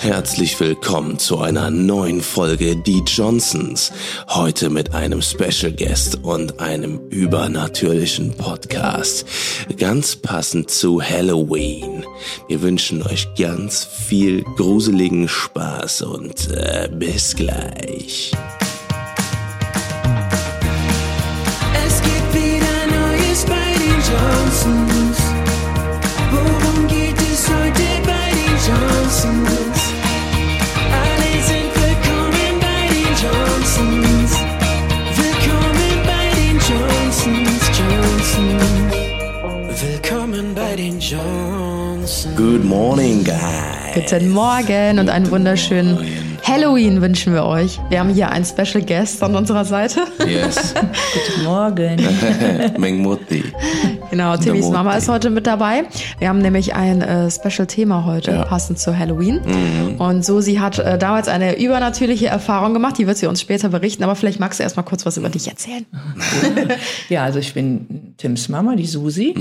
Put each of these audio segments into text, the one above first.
Herzlich willkommen zu einer neuen Folge Die Johnsons. Heute mit einem Special Guest und einem übernatürlichen Podcast. Ganz passend zu Halloween. Wir wünschen euch ganz viel gruseligen Spaß und äh, bis gleich. Good morning, guys. Guten Morgen und einen wunderschönen Halloween wünschen wir euch. Wir haben hier einen Special Guest an unserer Seite. Yes, Guten Morgen. Meng Mutti. Genau, Timmys. Mama ist heute mit dabei. Wir haben nämlich ein äh, Special-Thema heute, Ja. passend zu Halloween. Mhm. Und Susi hat äh, damals eine übernatürliche Erfahrung gemacht, die wird sie uns später berichten. Aber vielleicht magst du erst mal kurz was über dich erzählen. Ja, also ich bin Tims Mama, die Susi,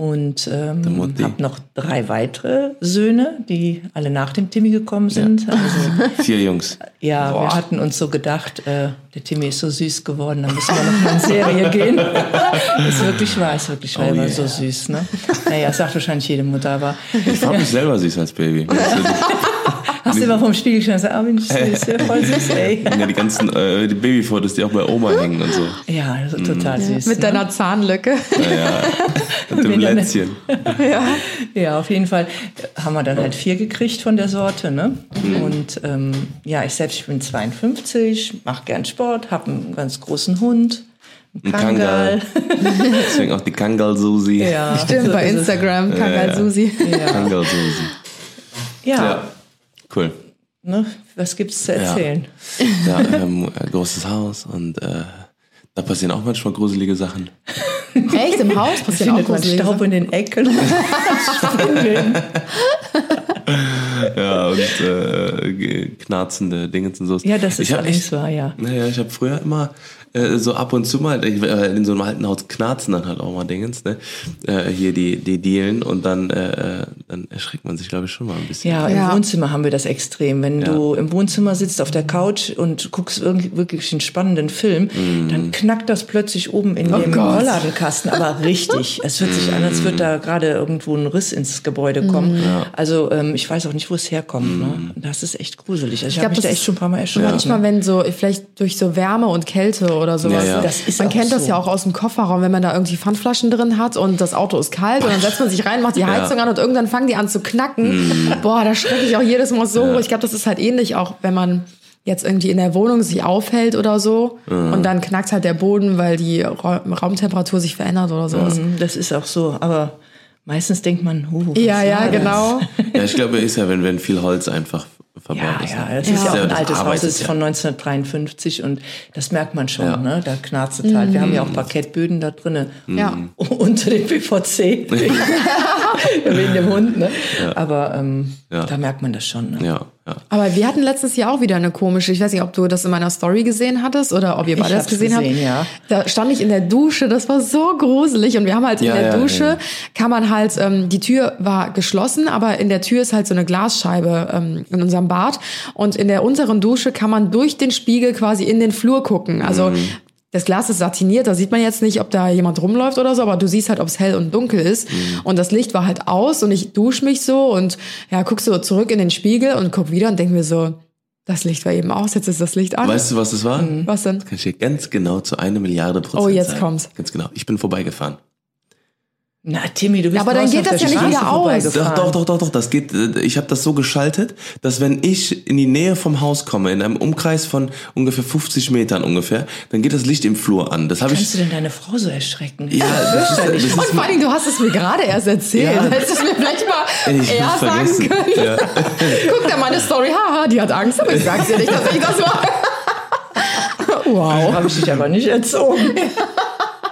und ähm, habe noch drei weitere Söhne, die alle nach dem Timmy gekommen sind. Ja, also, Vier Jungs. ja wir hatten uns so gedacht, äh, der Timmy ist so süß geworden, dann müssen wir noch mal in Serie gehen. ist wirklich wahr, ist wirklich wahr, Oh yeah. so süß. Ne? Naja, sagt wahrscheinlich jede Mutter, aber Ich fand mich selber süß als Baby. hast du immer vom Spiegel schon gesagt, ah, bin ich süß, ja, voll süß, ey. Ja, die ganzen äh, die Babyfotos, die auch bei Oma hängen und so. Ja, also total süß. Mit ne? deiner Zahnlücke. Und dem Wenn dann- Lätzchen. Ja, auf jeden Fall haben wir dann halt vier gekriegt von der Sorte. Ne? Mhm. Und ähm, ja, ich selbst ich bin 52, mache gern Sport, habe einen ganz großen Hund, einen Ein Kangal. Kangal. Deswegen auch die Kangal-Susi. Ja, Stimmt, so bei. Instagram, Kangal ja. Susi. Ja, Kangal-Susi. ja. Ja, cool. Ne? was gibt's zu erzählen? Ja, ähm, ein großes Haus und äh, da passieren auch manchmal gruselige Sachen. Echt? Im Haus passiert auch gruselige Staub Sachen? in den Ecken. Ja, und äh, knarzende Dinge und so. Ja, das ist ich hab allerdings echt, wahr, ja. Naja, ich habe früher immer äh, so ab und zu mal, ich, äh, in so einem alten Haus knarzen dann halt auch mal Dingens, ne? Äh, hier die, die Dielen und dann, äh, äh, dann erschreckt man sich, glaube ich, schon mal ein bisschen. Ja, im Ja. Wohnzimmer haben wir das extrem. Wenn du im Wohnzimmer sitzt auf der Couch und guckst irgendwie wirklich einen spannenden Film, dann knackt das plötzlich oben in dem Gott. Rollladenkasten. Aber richtig. Es hört sich an, als würde da gerade irgendwo ein Riss ins Gebäude kommen. Also ähm, ich weiß auch nicht, wo es herkommt. Ne? Das ist echt gruselig. Also ich, glaub, habe mich das da echt schon ein paar Mal erschrocken. Manchmal, wenn so, vielleicht durch so Wärme und Kälte oder sowas. Ja, ja. Das ist man kennt das so. ja auch aus dem Kofferraum, wenn man da irgendwie Pfandflaschen drin hat und das Auto ist kalt und dann setzt man sich rein, macht die Heizung an und irgendwann fangen die an zu knacken. Boah, da schrecke ich auch jedes Mal so hoch. Ich glaube, das ist halt ähnlich auch, wenn man jetzt irgendwie in der Wohnung sich aufhält oder so und dann knackt halt der Boden, weil die Ra Raumtemperatur sich verändert oder sowas. Mhm, Das ist auch so. Aber meistens denkt man, huh, was Ja, ja, das? genau. Ja, ich glaube, ist ja, wenn, wenn viel Holz einfach verbaut Ja, ist. ja, ne? das ist ja auch ein altes Haus, das ist ja. von 1953 und das merkt man schon, Ja. ne? Da knarzt es halt. Wir haben ja auch Parkettböden da drinnen. Ja. Unter dem PVC. Wegen dem Hund, ne? Aber ähm, Ja. da merkt man das schon. Ne? Ja, ja. Aber wir hatten letztes Jahr auch wieder eine komische, ich weiß nicht, ob du das in meiner Story gesehen hattest oder ob ihr beide das gesehen, gesehen, habt. ja. Da stand ich in der Dusche, das war so gruselig und wir haben halt Ja, in der ja, Dusche, ja. kann man halt, ähm, die Tür war geschlossen, aber in der Tür ist halt so eine Glasscheibe ähm, in unserem Bad und in der unteren Dusche kann man durch den Spiegel quasi in den Flur gucken. Also Mhm. Das Glas ist satiniert, da sieht man jetzt nicht, ob da jemand rumläuft oder so, aber du siehst halt, ob es hell und dunkel ist. Mhm. Und das Licht war halt aus und ich dusche mich so und ja, guck so zurück in den Spiegel und guck wieder und denk mir so, das Licht war eben aus, jetzt ist das Licht an. Weißt du, was das war? Was denn? Das kann ich dir ganz genau zu einer Milliarde Prozent Oh, jetzt sagen. kommt's. Ganz genau. Ich bin vorbeigefahren. Na, Timmy, du bist Ja, aber dann geht das ja nicht wieder aus. Doch, doch, doch, doch, doch. Das geht. äh, Ich habe das so geschaltet, dass wenn ich in die Nähe vom Haus komme, in einem Umkreis von ungefähr 50 Metern ungefähr, dann geht das Licht im Flur an. Das habe ich. Kannst du denn deine Frau so erschrecken? Ja, das ist, das Und ist vor allen Dingen, du hast es mir gerade erst erzählt. Ja. Hättest du es mir vielleicht mal Ich eher sagen vergessen. können. Ja. Guck dir meine Story, haha, die hat Angst, aber ich sag's dir nicht, dass ich das war. wow. Habe ich dich aber nicht erzogen.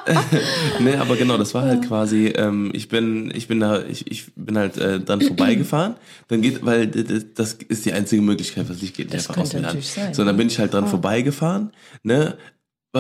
Nee, aber genau, das war halt quasi, ähm, ich bin, ich bin da, ich, ich bin halt äh, dran vorbeigefahren. Dann geht, weil das ist die einzige Möglichkeit, was Licht geht nicht Das einfach aus mir an. So, dann bin ich halt dran vorbeigefahren, ne?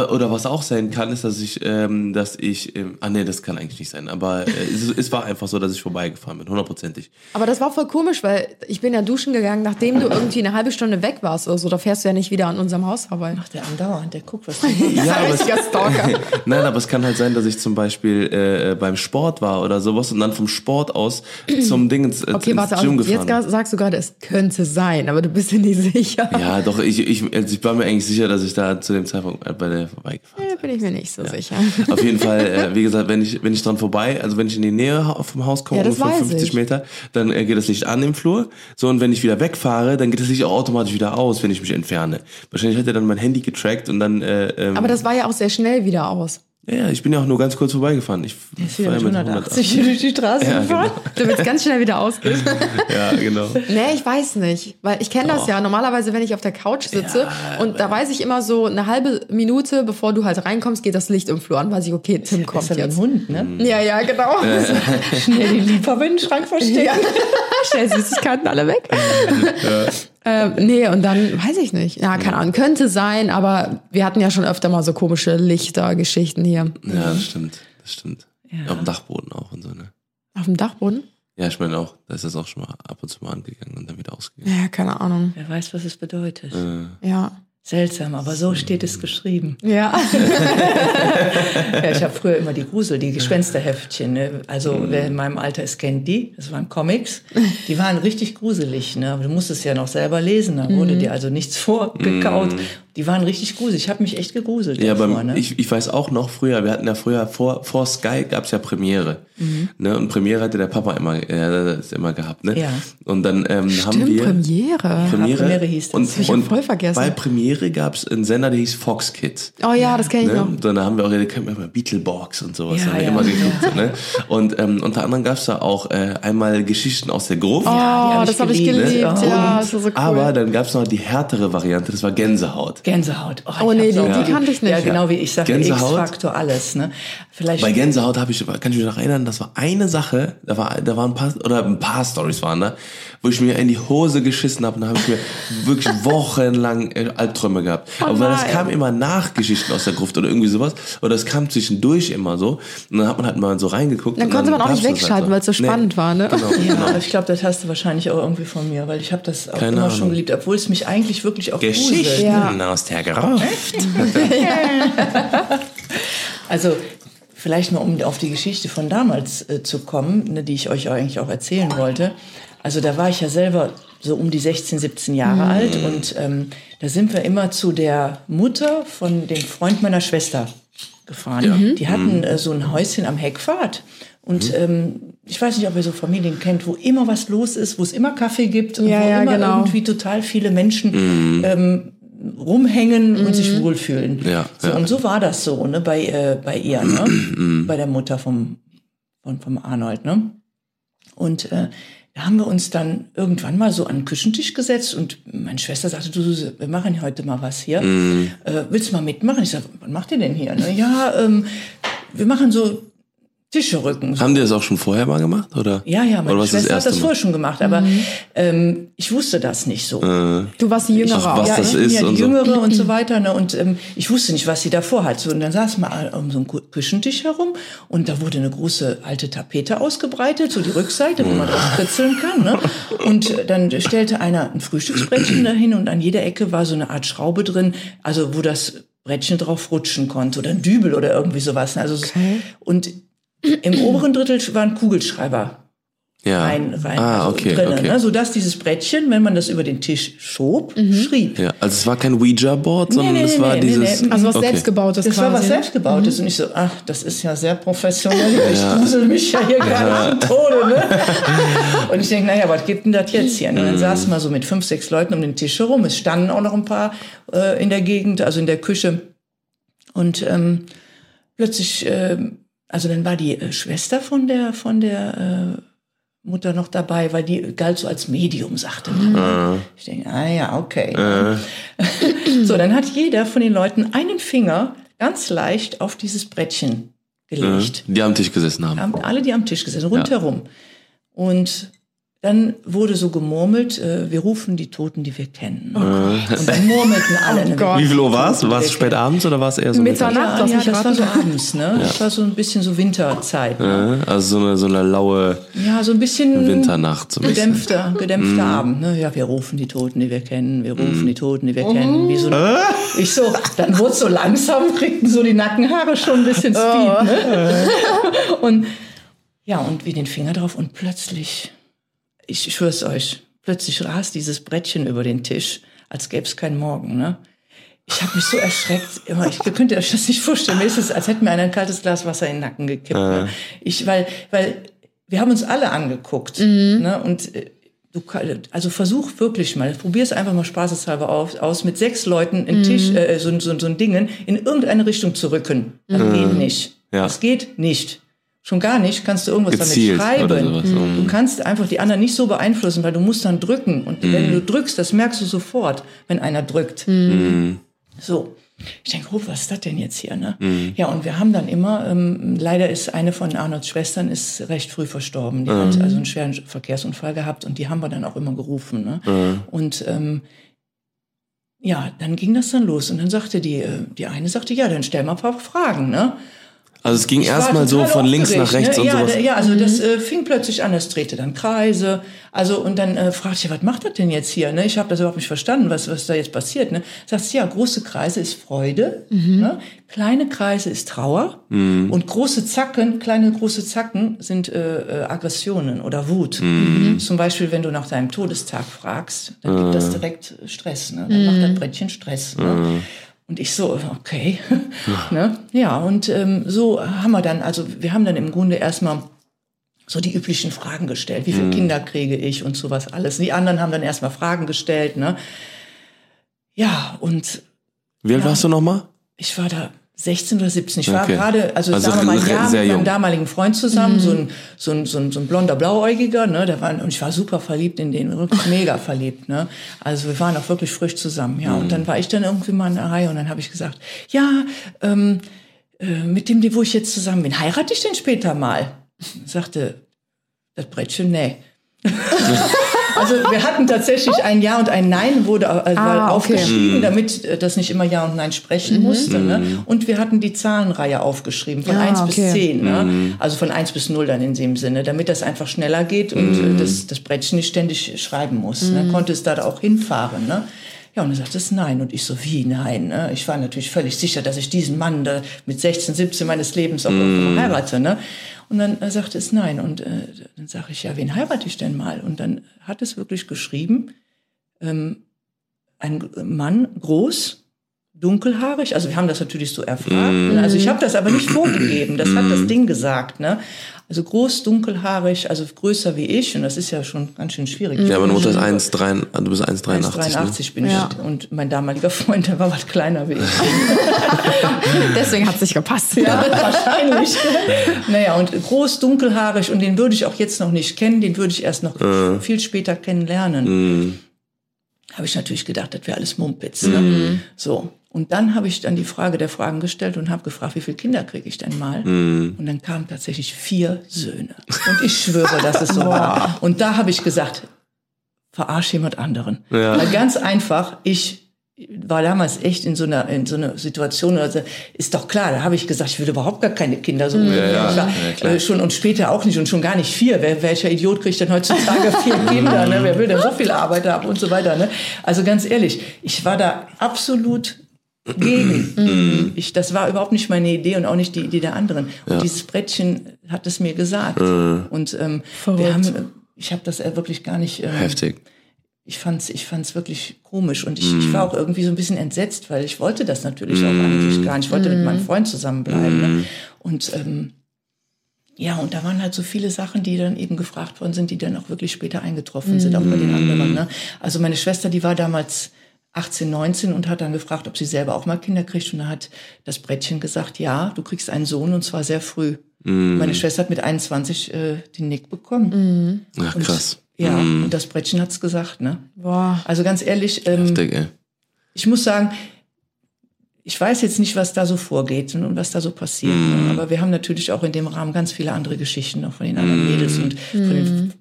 Oder was auch sein kann, ist, dass ich, ähm, dass ich, ähm, ah nee, das kann eigentlich nicht sein, aber äh, es, es war einfach so, dass ich vorbeigefahren bin, hundertprozentig. Aber das war voll komisch, weil ich bin ja duschen gegangen, nachdem du irgendwie eine halbe Stunde weg warst oder so. Da fährst du ja nicht wieder an unserem Haus vorbei. Macht der andauernd, der guckt, was du machst. Ja, aber es, Richtiger Stalker. nein, aber es kann halt sein, dass ich zum Beispiel äh, beim Sport war oder sowas und dann vom Sport aus zum Ding ins, Okay, ins warte, Gym also, jetzt gefahren. gar- sagst du gerade, es könnte sein, aber du bist dir nicht sicher. Ja, doch, ich, ich, also ich war mir eigentlich sicher, dass ich da zu dem Zeitpunkt äh, bei der vorbeigefahren Da bin ich mir nicht so sicher. bin. Auf jeden Fall, äh, wie gesagt, wenn ich, wenn ich dran vorbei, also wenn ich in die Nähe vom Haus komme, Ja, ungefähr weiß 50 ich. Meter, dann äh, geht das Licht an im Flur. So, und wenn ich wieder wegfahre, dann geht das Licht auch automatisch wieder aus, wenn ich mich entferne. Wahrscheinlich hat er dann mein Handy getrackt und dann, äh, ähm, Aber das war ja auch sehr schnell wieder aus. Ja, ja, ich bin ja auch nur ganz kurz vorbeigefahren. Ich Ist wieder fahr mit ja 180 durch die Straße Ja, gefahren. Damit es ganz schnell wieder ausgeht. Ja, genau. Nee, ich weiß nicht. Weil ich kenne das ja normalerweise, wenn ich auf der Couch sitze und da weiß ich immer so eine halbe Minute, bevor du halt reinkommst, geht das Licht im Flur an, weiß ich, okay, Tim kommt Besser wie ein jetzt. Hund, ne? Ja, ja, genau. Schnell die Liebhaber in den Schrank verstecken. Ja. Schnell Süßigkeiten alle weg. Ähm, nee, und dann weiß ich nicht. Ja, keine Ahnung, könnte sein, aber wir hatten ja schon öfter mal so komische Lichtergeschichten hier. Ja, das stimmt. Das stimmt. Auf dem Dachboden auch und so, ne? Auf dem Dachboden? Ja, ich meine auch, da ist das auch schon mal ab und zu mal angegangen und dann wieder ausgegangen. Ja, keine Ahnung. Wer weiß, was es bedeutet. Ja. Seltsam, aber so steht es geschrieben. Ja. Ja, ich habe früher immer die Grusel, die Gespensterheftchen. Ne? Also wer in meinem Alter ist, kennt die. Das waren Comics. Die waren richtig gruselig. Ne? Aber du musstest ja noch selber lesen. Da wurde dir also nichts vorgekaut. Die waren richtig gruselig. Ich habe mich echt gegruselt Ja, davor. beim, Ne? ich, ich weiß auch noch früher, wir hatten ja früher vor, vor Sky gab's ja Premiere. Ne? Und Premiere hatte der Papa immer, äh, das immer gehabt. Ne? Ja. Und dann ähm, haben Stimmt, wir. Premiere. Premiere, Premiere hieß das. Und, Das ich ja und voll vergessen. Bei Premiere gab's einen Sender, der hieß Fox Kids. Oh ja, das kenne ich noch. Ne? Dann haben wir auch, da kennt man immer Beetlebox und sowas, Ja, haben wir ja, immer ja. geguckt. So, ne? Und ähm, unter anderem gab's da auch äh, einmal Geschichten aus der Gruft. Oh, hab das habe ich geliebt. Ne? Ja, das war so cool. Aber dann gab's noch die härtere Variante, das war Gänsehaut. Gänsehaut. Oh, ich nee, die- die geliebt. kannte ich nicht. Ja, genau wie ich sage, Gänsehaut? X-Faktor, alles. Ne? Vielleicht Bei Gänsehaut habe ich, kann ich mich noch erinnern, das war eine Sache, da war, da waren ein paar, oder ein paar Stories waren da, wo ich mir in die Hose geschissen habe und da habe ich mir wirklich wochenlang äh, Albträume gehabt. Aber weil das Oh kam immer nach Geschichten aus der Gruft oder irgendwie sowas, oder es kam zwischendurch immer so, und dann hat man halt mal so reingeguckt. Dann konnte man auch nicht das wegschalten, halt weil es so spannend war, ne? Genau, Ja, genau. aber ich glaube, das hast du wahrscheinlich auch irgendwie von mir, weil ich habe das auch Keine immer Ahnung. schon geliebt, obwohl es mich eigentlich wirklich auch Geschichten. Ja. aus der Gruft. Also vielleicht mal, um auf die Geschichte von damals äh, zu kommen, ne, die ich euch eigentlich auch erzählen wollte. Also da war ich ja selber so um die 16, 17 Jahre alt und ähm, da sind wir immer zu der Mutter von dem Freund meiner Schwester gefahren. Die hatten äh, so ein Häuschen am Heckpfad. Und ähm, ich weiß nicht, ob ihr so Familien kennt, wo immer was los ist, wo es immer Kaffee gibt und Ja, wo ja, immer genau. irgendwie total viele Menschen ähm, rumhängen und sich wohlfühlen. Ja, so, ja. Und so war das so, ne, bei, äh, bei ihr, ne? bei der Mutter vom, von, vom Arnold, ne? Und äh, da haben wir uns dann irgendwann mal so an den Küchentisch gesetzt und meine Schwester sagte, du, wir machen heute mal was hier. Äh, willst du mal mitmachen? Ich sag, was macht ihr denn hier? Ne? Ja, ähm, wir machen so Tische rücken. Haben die das auch schon vorher mal gemacht, oder? Ja, ja, meine Oder was Schwester hat das vorher schon gemacht, aber ähm, ich wusste das nicht so. Du warst die Jüngere auch. was ja, das ich bin ist ja die und so. Jüngere und so weiter. Ne? Und ähm, ich wusste nicht, was sie davor hat. So, und dann saß man um so einen Kü- Küchentisch herum und da wurde eine große alte Tapete ausgebreitet, so die Rückseite, wo man drauf kritzeln kann. Ne? Und äh, dann stellte einer ein Frühstücksbrettchen dahin und an jeder Ecke war so eine Art Schraube drin, also wo das Brettchen drauf rutschen konnte oder ein Dübel oder irgendwie sowas. ne? Also es- und im oberen Drittel waren Kugelschreiber Ja. rein, rein ah, also okay, drinnen, okay. ne? sodass dieses Brettchen, wenn man das über den Tisch schob, schrieb. Ja, also es war kein Ouija-Board, sondern nee, es nee, war nee, dieses. nee. Also was okay. selbstgebautes Das quasi. war was ne? selbstgebautes und ich so, ach, das ist ja sehr professionell. Ich grusel mich ja hier gar nicht zum Tode. Ne? Und ich denke, naja, was gibt denn das jetzt hier? Und dann saßen wir so mit fünf, sechs Leuten um den Tisch herum. Es standen auch noch ein paar äh, in der Gegend, also in der Küche. Und ähm, plötzlich, ähm, also dann war die äh, Schwester von der von der äh, Mutter noch dabei, weil die galt so als Medium, sagte man. Ich denke, ah ja, okay. So, dann hat jeder von den Leuten einen Finger ganz leicht auf dieses Brettchen gelegt. Die am Tisch gesessen haben. Haben alle, die am Tisch gesessen, rundherum. Und dann wurde so gemurmelt, äh, wir rufen die Toten, die wir kennen. Und dann murmelten alle. ne, Gott. Wie viel Uhr war es? War es spät abends oder war es eher so Mitternacht? Ja, ja, das war so abends, ne? Das war so ein bisschen so Winterzeit. Ne? Ja, Also so eine, so eine laue Ja, so ein bisschen Winternacht. So ein bisschen. gedämpfter, gedämpfter Abend. Ne? Ja, wir rufen die Toten, die wir kennen. Wir rufen die Toten, die wir kennen. Wie so, ich so, dann wurde so langsam, kriegten so die Nackenhaare schon ein bisschen Speed. Ne? Und ja, und wie den Finger drauf und plötzlich, ich schwör's euch, plötzlich rast dieses Brettchen über den Tisch, als gäbe es keinen Morgen. Ne? Ich habe mich so erschreckt. Immer, Ich könnt ihr euch das nicht vorstellen. Mir ist es, als hätte mir einer ein kaltes Glas Wasser in den Nacken gekippt. Ne? Ich, weil, weil wir haben uns alle angeguckt. Ne? Und äh, du, also versuch wirklich mal, probier es einfach mal spaßeshalber auf, aus, mit sechs Leuten einen Tisch, äh, so, so, so ein Dingen in irgendeine Richtung zu rücken. Das geht nicht. Ja. Das geht nicht. Schon gar nicht kannst du irgendwas Gezielt damit schreiben. sowas. Mhm. Du kannst einfach die anderen nicht so beeinflussen, weil du musst dann drücken. Und wenn du drückst, das merkst du sofort, wenn einer drückt. So. Ich denke, oh, was ist das denn jetzt hier? Ne? Ja, und wir haben dann immer, ähm, leider ist eine von Arnolds Schwestern ist recht früh verstorben. Die hat also einen schweren Verkehrsunfall gehabt und die haben wir dann auch immer gerufen. Ne? Und ähm, ja, dann ging das dann los. Und dann sagte die, äh, die eine sagte, ja, dann stell mal ein paar Fragen. Ne? Also es ging erstmal so von links nach aufgeregt, rechts ne? und ja, sowas. Ja, also das äh, fing plötzlich an, es drehte dann Kreise. Also und dann äh, fragte ich, was macht das denn jetzt hier? Ne? Ich habe das überhaupt nicht verstanden, was, was da jetzt passiert. Ne? Sagst ja, große Kreise ist Freude, ne? kleine Kreise ist Trauer und große Zacken, kleine große Zacken sind äh, äh, Aggressionen oder Wut. Zum Beispiel, wenn du nach deinem Todestag fragst, dann gibt das direkt Stress. Ne? Dann macht das Brettchen Stress. Ne? Und ich so, okay. ne? Ja, und ähm, so haben wir dann, also wir haben dann im Grunde erstmal so die üblichen Fragen gestellt. Wie viele Kinder kriege ich und sowas alles. Die anderen haben dann erstmal Fragen gestellt. Ne? Ja, und Wie alt Ja. warst du nochmal? ich war da 16 oder 17. Ich war Okay. gerade, also, Also sagen wir mal, ein Jahr mit meinem jung. damaligen Freund zusammen, so, ein, so, ein, so, ein, so ein blonder Blauäugiger, ne, der war, und ich war super verliebt in den, wirklich mega verliebt, ne. Also wir waren auch wirklich frisch zusammen, ja. Und dann war ich dann irgendwie mal in der Reihe und dann habe ich gesagt, ja, ähm, äh, mit dem, wo ich jetzt zusammen bin, heirate ich denn später mal? Sagte das Brettchen, nee. Also wir hatten tatsächlich ein Ja und ein Nein wurde war Ah, okay. aufgeschrieben, damit äh, das nicht immer Ja und Nein sprechen musste. Ne? Und wir hatten die Zahlenreihe aufgeschrieben, von Ah, 1 bis okay. 10. Ne? Also von 1 bis 0 dann in dem Sinne, damit das einfach schneller geht und äh, das, das Brettchen nicht ständig schreiben muss. Ne? Konnte es da auch hinfahren. Ne? Ja, und er sagt es nein. Und ich so, wie nein? Ne? Ich war natürlich völlig sicher, dass ich diesen Mann da mit 16, 17 meines Lebens auch irgendwann heirate. Ne? Und dann äh, sagte es nein. Und äh, dann sage ich, ja, wen heirate ich denn mal? Und dann hat es wirklich geschrieben, ähm, ein Mann, groß, dunkelhaarig. Also wir haben das natürlich so erfragt. Ne? Also ich habe das aber nicht vorgegeben. Das hat das Ding gesagt. Ne? Also groß, dunkelhaarig, also größer wie ich. Und das ist ja schon ganz schön schwierig. Ja, meine Mutter ist 1,3, du bist 1,83. 1,83 Ne? bin ich. Ja. Und mein damaliger Freund, der war was kleiner wie ich. Deswegen hat es nicht gepasst. Ja, wahrscheinlich. naja, und groß, dunkelhaarig, und den würde ich auch jetzt noch nicht kennen, den würde ich erst noch viel später kennenlernen. Habe ich natürlich gedacht, das wäre alles Mumpitz. Ne? So. Und dann habe ich dann die Frage der Fragen gestellt und habe gefragt, wie viele Kinder kriege ich denn mal? Und dann kamen tatsächlich vier Söhne. Und ich schwöre, dass es so war. Und da habe ich gesagt, verarsch jemand anderen. Ja. Weil ganz einfach, ich war damals echt in so einer in so einer Situation also ist doch klar da habe ich gesagt ich will überhaupt gar keine Kinder so ja. Ich war, Ja, klar. äh, schon und später auch nicht und schon gar nicht vier Wer, welcher Idiot kriegt denn heutzutage vier Kinder ne? wer will denn so viel Arbeit haben und so weiter ne? also ganz ehrlich ich war da absolut gegen. Ich, das war überhaupt nicht meine Idee und auch nicht die Idee der anderen. Und dieses Brettchen hat es mir gesagt. Und ähm, wir haben, äh, ich habe das äh, wirklich gar nicht. Ähm, Heftig. ich fand's, ich fand's wirklich komisch und ich, ich war auch irgendwie so ein bisschen entsetzt, weil ich wollte das natürlich auch eigentlich gar nicht. Ich wollte mit meinem Freund zusammenbleiben. Ne? Und ähm, ja, und da waren halt so viele Sachen, die dann eben gefragt worden sind, die dann auch wirklich später eingetroffen sind, auch bei den anderen. Ne? Also meine Schwester, die war damals 18, 19 und hat dann gefragt, ob sie selber auch mal Kinder kriegt. Und da hat das Brettchen gesagt, ja, du kriegst einen Sohn und zwar sehr früh. Meine Schwester hat mit 21 äh, den Nick bekommen. Ach, Und, krass. Ja, und das Brettchen hat's gesagt, ne? Boah. Also ganz ehrlich, ähm, Heftig, ey. ich muss sagen, ich weiß jetzt nicht, was da so vorgeht und was da so passiert. Ne? Aber wir haben natürlich auch in dem Rahmen ganz viele andere Geschichten noch von den anderen Mädels und von den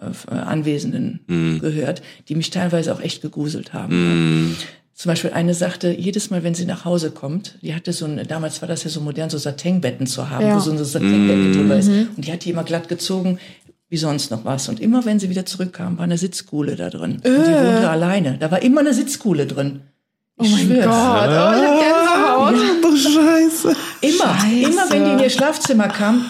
äh, Anwesenden gehört, die mich teilweise auch echt gegruselt haben. Ne? Zum Beispiel eine sagte, jedes Mal, wenn sie nach Hause kommt, die hatte so ein, damals war das ja so modern, so Satinbetten zu haben, Ja. wo so ein Satinbetten drüber ist. Und die hat die immer glatt gezogen, wie sonst noch was. Und immer, wenn sie wieder zurückkam, war eine Sitzkuhle da drin. Und die wohnte alleine. Da war immer eine Sitzkuhle drin. Ich Oh mein schwör's. Gott, oh, ich hab Gänsehaut. Ach, Scheiße. Immer, Scheiße. immer wenn die in ihr Schlafzimmer kam,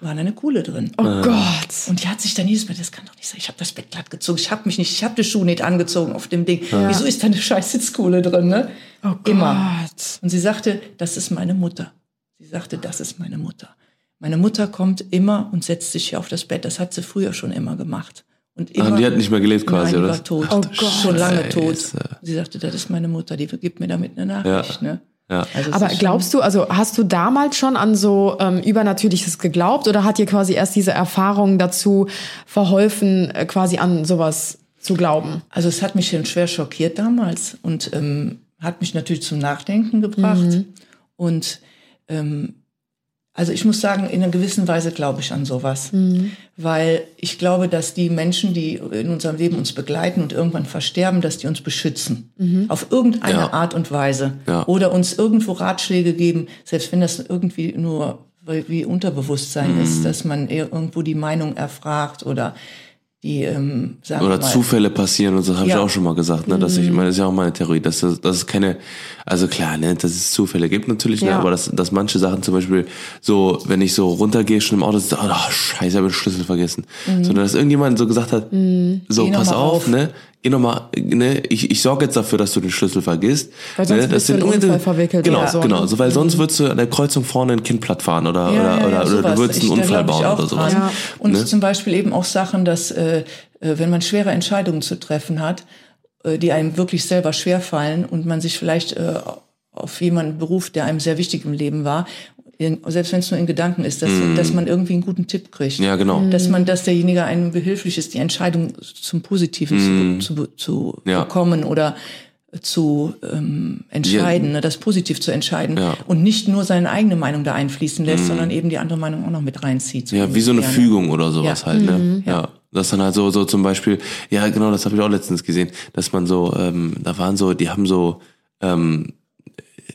war da eine Kuhle drin. Oh Gott. Und die hat sich dann jedes Mal, das kann doch nicht sein, ich habe das Bett glatt gezogen, ich habe mich nicht, ich habe die Schuhe nicht angezogen auf dem Ding. Wieso ist da eine scheiß Sitzkuhle drin, ne? Oh Immer. Gott. Und sie sagte, das ist meine Mutter. Sie sagte, das ist meine Mutter. Meine Mutter kommt immer und setzt sich hier auf das Bett. Das hat sie früher schon immer gemacht. Und immer, Ah, die hat nicht mehr gelebt quasi, Nein, die oder? war tot. Oh Gott. Schon lange tot. Sie sagte, das ist meine Mutter, die gibt mir damit eine Nachricht. Ne? Ja. Also Aber glaubst du, also hast du damals schon an so ähm, Übernatürliches geglaubt oder hat dir quasi erst diese Erfahrung dazu verholfen, äh, quasi an sowas zu glauben? Also es hat mich schon schwer schockiert damals und ähm, hat mich natürlich zum Nachdenken gebracht. Mhm. Und ähm, also ich muss sagen, in einer gewissen Weise glaube ich an sowas. Mhm. Weil ich glaube, dass die Menschen, die in unserem Leben uns begleiten und irgendwann versterben, dass die uns beschützen. Mhm. Auf irgendeine Ja. Art und Weise. Ja. Oder uns irgendwo Ratschläge geben, selbst wenn das irgendwie nur wie Unterbewusstsein Mhm. ist, dass man eher irgendwo die Meinung erfragt oder die, ähm, sagen Oder mal, Zufälle passieren und so habe ich Ja. auch schon mal gesagt, ne, dass ich, ich meine, das ist ja auch meine Theorie, dass das, dass es keine, also klar, ne, dass es Zufälle gibt natürlich, ne, Ja. aber dass, dass manche Sachen zum Beispiel so, wenn ich so runtergehe schon im Auto, so, oh, scheiße, ich habe den Schlüssel vergessen, sondern dass irgendjemand so gesagt hat, so Geh pass auf, auf. ne, geh noch mal, ne, ich, ich sorge jetzt dafür, dass du den Schlüssel vergisst, Weil sonst ne, einen irgendwie- Unfall verwickelt genau, oder so, genau, ne? so, weil sonst würdest du an der Kreuzung vorne ein Kind platt fahren oder, Ja, oder, ja, ja, oder, sowas. du würdest einen Ich- Unfall bauen oder sowas. Ja. Und Ne? zum Beispiel eben auch Sachen, dass äh, äh, wenn man schwere Entscheidungen zu treffen hat, äh, die einem wirklich selber schwerfallen und man sich vielleicht äh, auf jemanden beruft, der einem sehr wichtig im Leben war, selbst wenn es nur in Gedanken ist, dass, dass man irgendwie einen guten Tipp kriegt. Mhm. Ja, genau. Dass man, dass derjenige einem behilflich ist, die Entscheidung zum Positiven zu, zu, zu Mhm. Ja. bekommen oder zu ähm, entscheiden, ne, das positiv zu entscheiden Ja. Mhm. und nicht nur seine eigene Meinung da einfließen lässt, sondern eben die andere Meinung auch noch mit reinzieht. Ja, wie so eine ungefähr, ne? Fügung oder sowas Ja. halt, ne? Ja. Das dann halt so, so zum Beispiel, ja genau, das habe ich auch letztens gesehen, dass man so, ähm, da waren so, die haben so, ähm,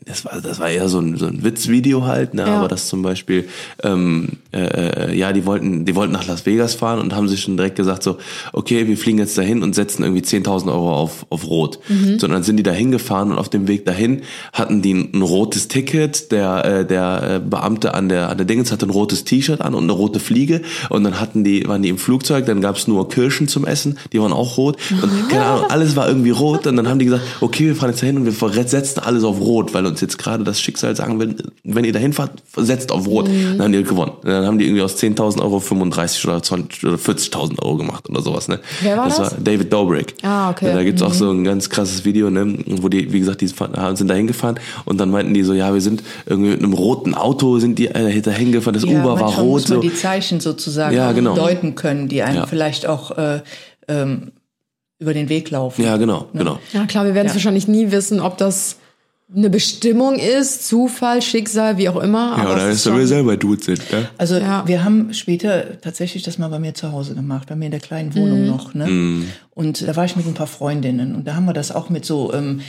das war, das war eher so ein, so ein Witzvideo halt, ne? Ja. aber das zum Beispiel, ähm, äh, äh, ja, die wollten, die wollten nach Las Vegas fahren und haben sich schon direkt gesagt so, okay, wir fliegen jetzt dahin und setzen irgendwie 10.000 Euro auf, auf Rot. So, und dann sind die da hingefahren und auf dem Weg dahin hatten die ein, ein rotes Ticket, der, äh, der äh, Beamte an der, an der Dingens hatte ein rotes T-Shirt an und eine rote Fliege und dann hatten die, waren die im Flugzeug, dann gab's nur Kirschen zum Essen, die waren auch rot und keine Ahnung, alles war irgendwie rot und dann haben die gesagt, okay, wir fahren jetzt dahin und wir setzen alles auf rot, weil uns jetzt gerade das Schicksal sagen will, wenn ihr dahin fahrt, setzt auf rot. Dann haben die gewonnen. Dann haben die irgendwie aus 10.000 Euro 35 oder 20 oder 40.000 Euro gemacht oder sowas. Ne? Wer war das? war David Dobrik. Ah, okay. Da gibt's auch so ein ganz krasses Video, ne, wo die, wie gesagt, die sind da hingefahren und dann meinten die so, ja, wir sind irgendwie mit einem roten Auto, sind die äh, da hingefahren, das Ja, Uber war rot. muss man So. die Zeichen sozusagen Ja, genau. deuten können, die einem Ja. vielleicht auch äh, ähm, über den Weg laufen. Ja, genau, genau. Ja klar, wir werden es Ja. wahrscheinlich nie wissen, ob das eine Bestimmung ist, Zufall, Schicksal, wie auch immer. Ja, aber oder dass ist wir selber Dude sind, ne? Also Ja. wir haben später tatsächlich das mal bei mir zu Hause gemacht, bei mir in der kleinen Wohnung noch. Ne? Und da war ich mit ein paar Freundinnen und da haben wir das auch mit so ähm,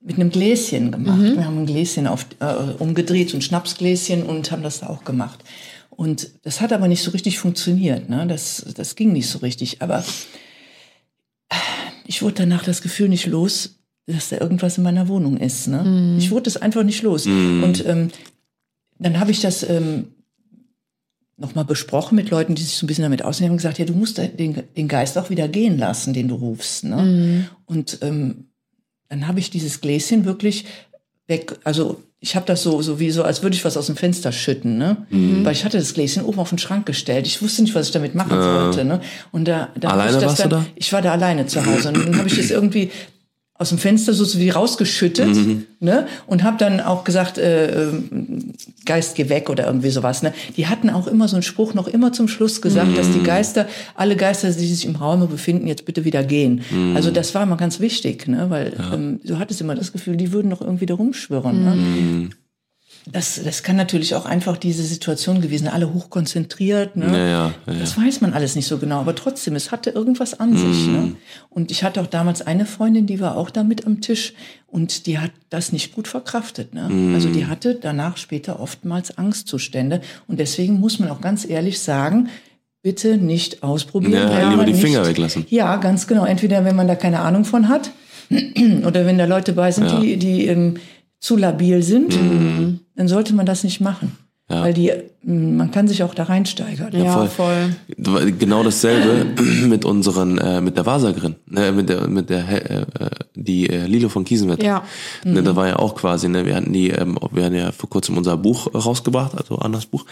mit einem Gläschen gemacht. Wir haben ein Gläschen auf, äh, umgedreht, so ein Schnapsgläschen und haben das da auch gemacht. Und das hat aber nicht so richtig funktioniert. Ne? Das, das ging nicht so richtig. Aber ich wurde danach das Gefühl nicht los, dass da irgendwas in meiner Wohnung ist. Ne? Ich wurde es einfach nicht los. Und ähm, dann habe ich das ähm, nochmal besprochen mit Leuten, die sich so ein bisschen damit ausnehmen und gesagt, ja, du musst den, den Geist auch wieder gehen lassen, den du rufst. Ne? Und ähm, dann habe ich dieses Gläschen wirklich weg, also ich habe das so, so wie so, als würde ich was aus dem Fenster schütten, ne? Weil ich hatte das Gläschen oben auf den Schrank gestellt. Ich wusste nicht, was ich damit machen sollte, ne? Und da, da Alleine ich das warst du dann, da? Ich war da alleine zu Hause und dann habe ich das irgendwie aus dem Fenster so wie rausgeschüttet, ne? Und habe dann auch gesagt, äh, ähm, Geist geh weg oder irgendwie sowas, ne? Die hatten auch immer so einen Spruch noch immer zum Schluss gesagt, dass die Geister, alle Geister, die sich im Raume befinden, jetzt bitte wieder gehen. Also das war immer ganz wichtig, ne? Weil ähm, du hattest immer das Gefühl, die würden noch irgendwie da rumschwirren. Ne? Das, das kann natürlich auch einfach diese Situation gewesen, alle hochkonzentriert. Ne? Ja, ja, ja, Das weiß man alles nicht so genau, aber trotzdem, es hatte irgendwas an sich. Ne? Mhm. Und ich hatte auch damals eine Freundin, die war auch da mit am Tisch und die hat das nicht gut verkraftet. Ne? Mhm. Also die hatte danach später oftmals Angstzustände und deswegen muss man auch ganz ehrlich sagen, bitte nicht ausprobieren. Ja, lieber die nicht, Finger weglassen. Ja, ganz genau. Entweder wenn man da keine Ahnung von hat oder wenn da Leute bei sind, die, die ähm, zu labil sind, Mhm. dann sollte man das nicht machen. Weil die, ähm, man kann sich auch da reinsteigern. Ja, voll. voll. Genau dasselbe mit unseren, äh, mit der Wasagerin, ne, mit der, mit der, äh, äh, die äh, Lilo von Kiesenwetter. Ja. Ne, da war ja auch quasi, ne, wir hatten die, ähm, wir hatten ja vor kurzem unser Buch rausgebracht, also anderes Buch.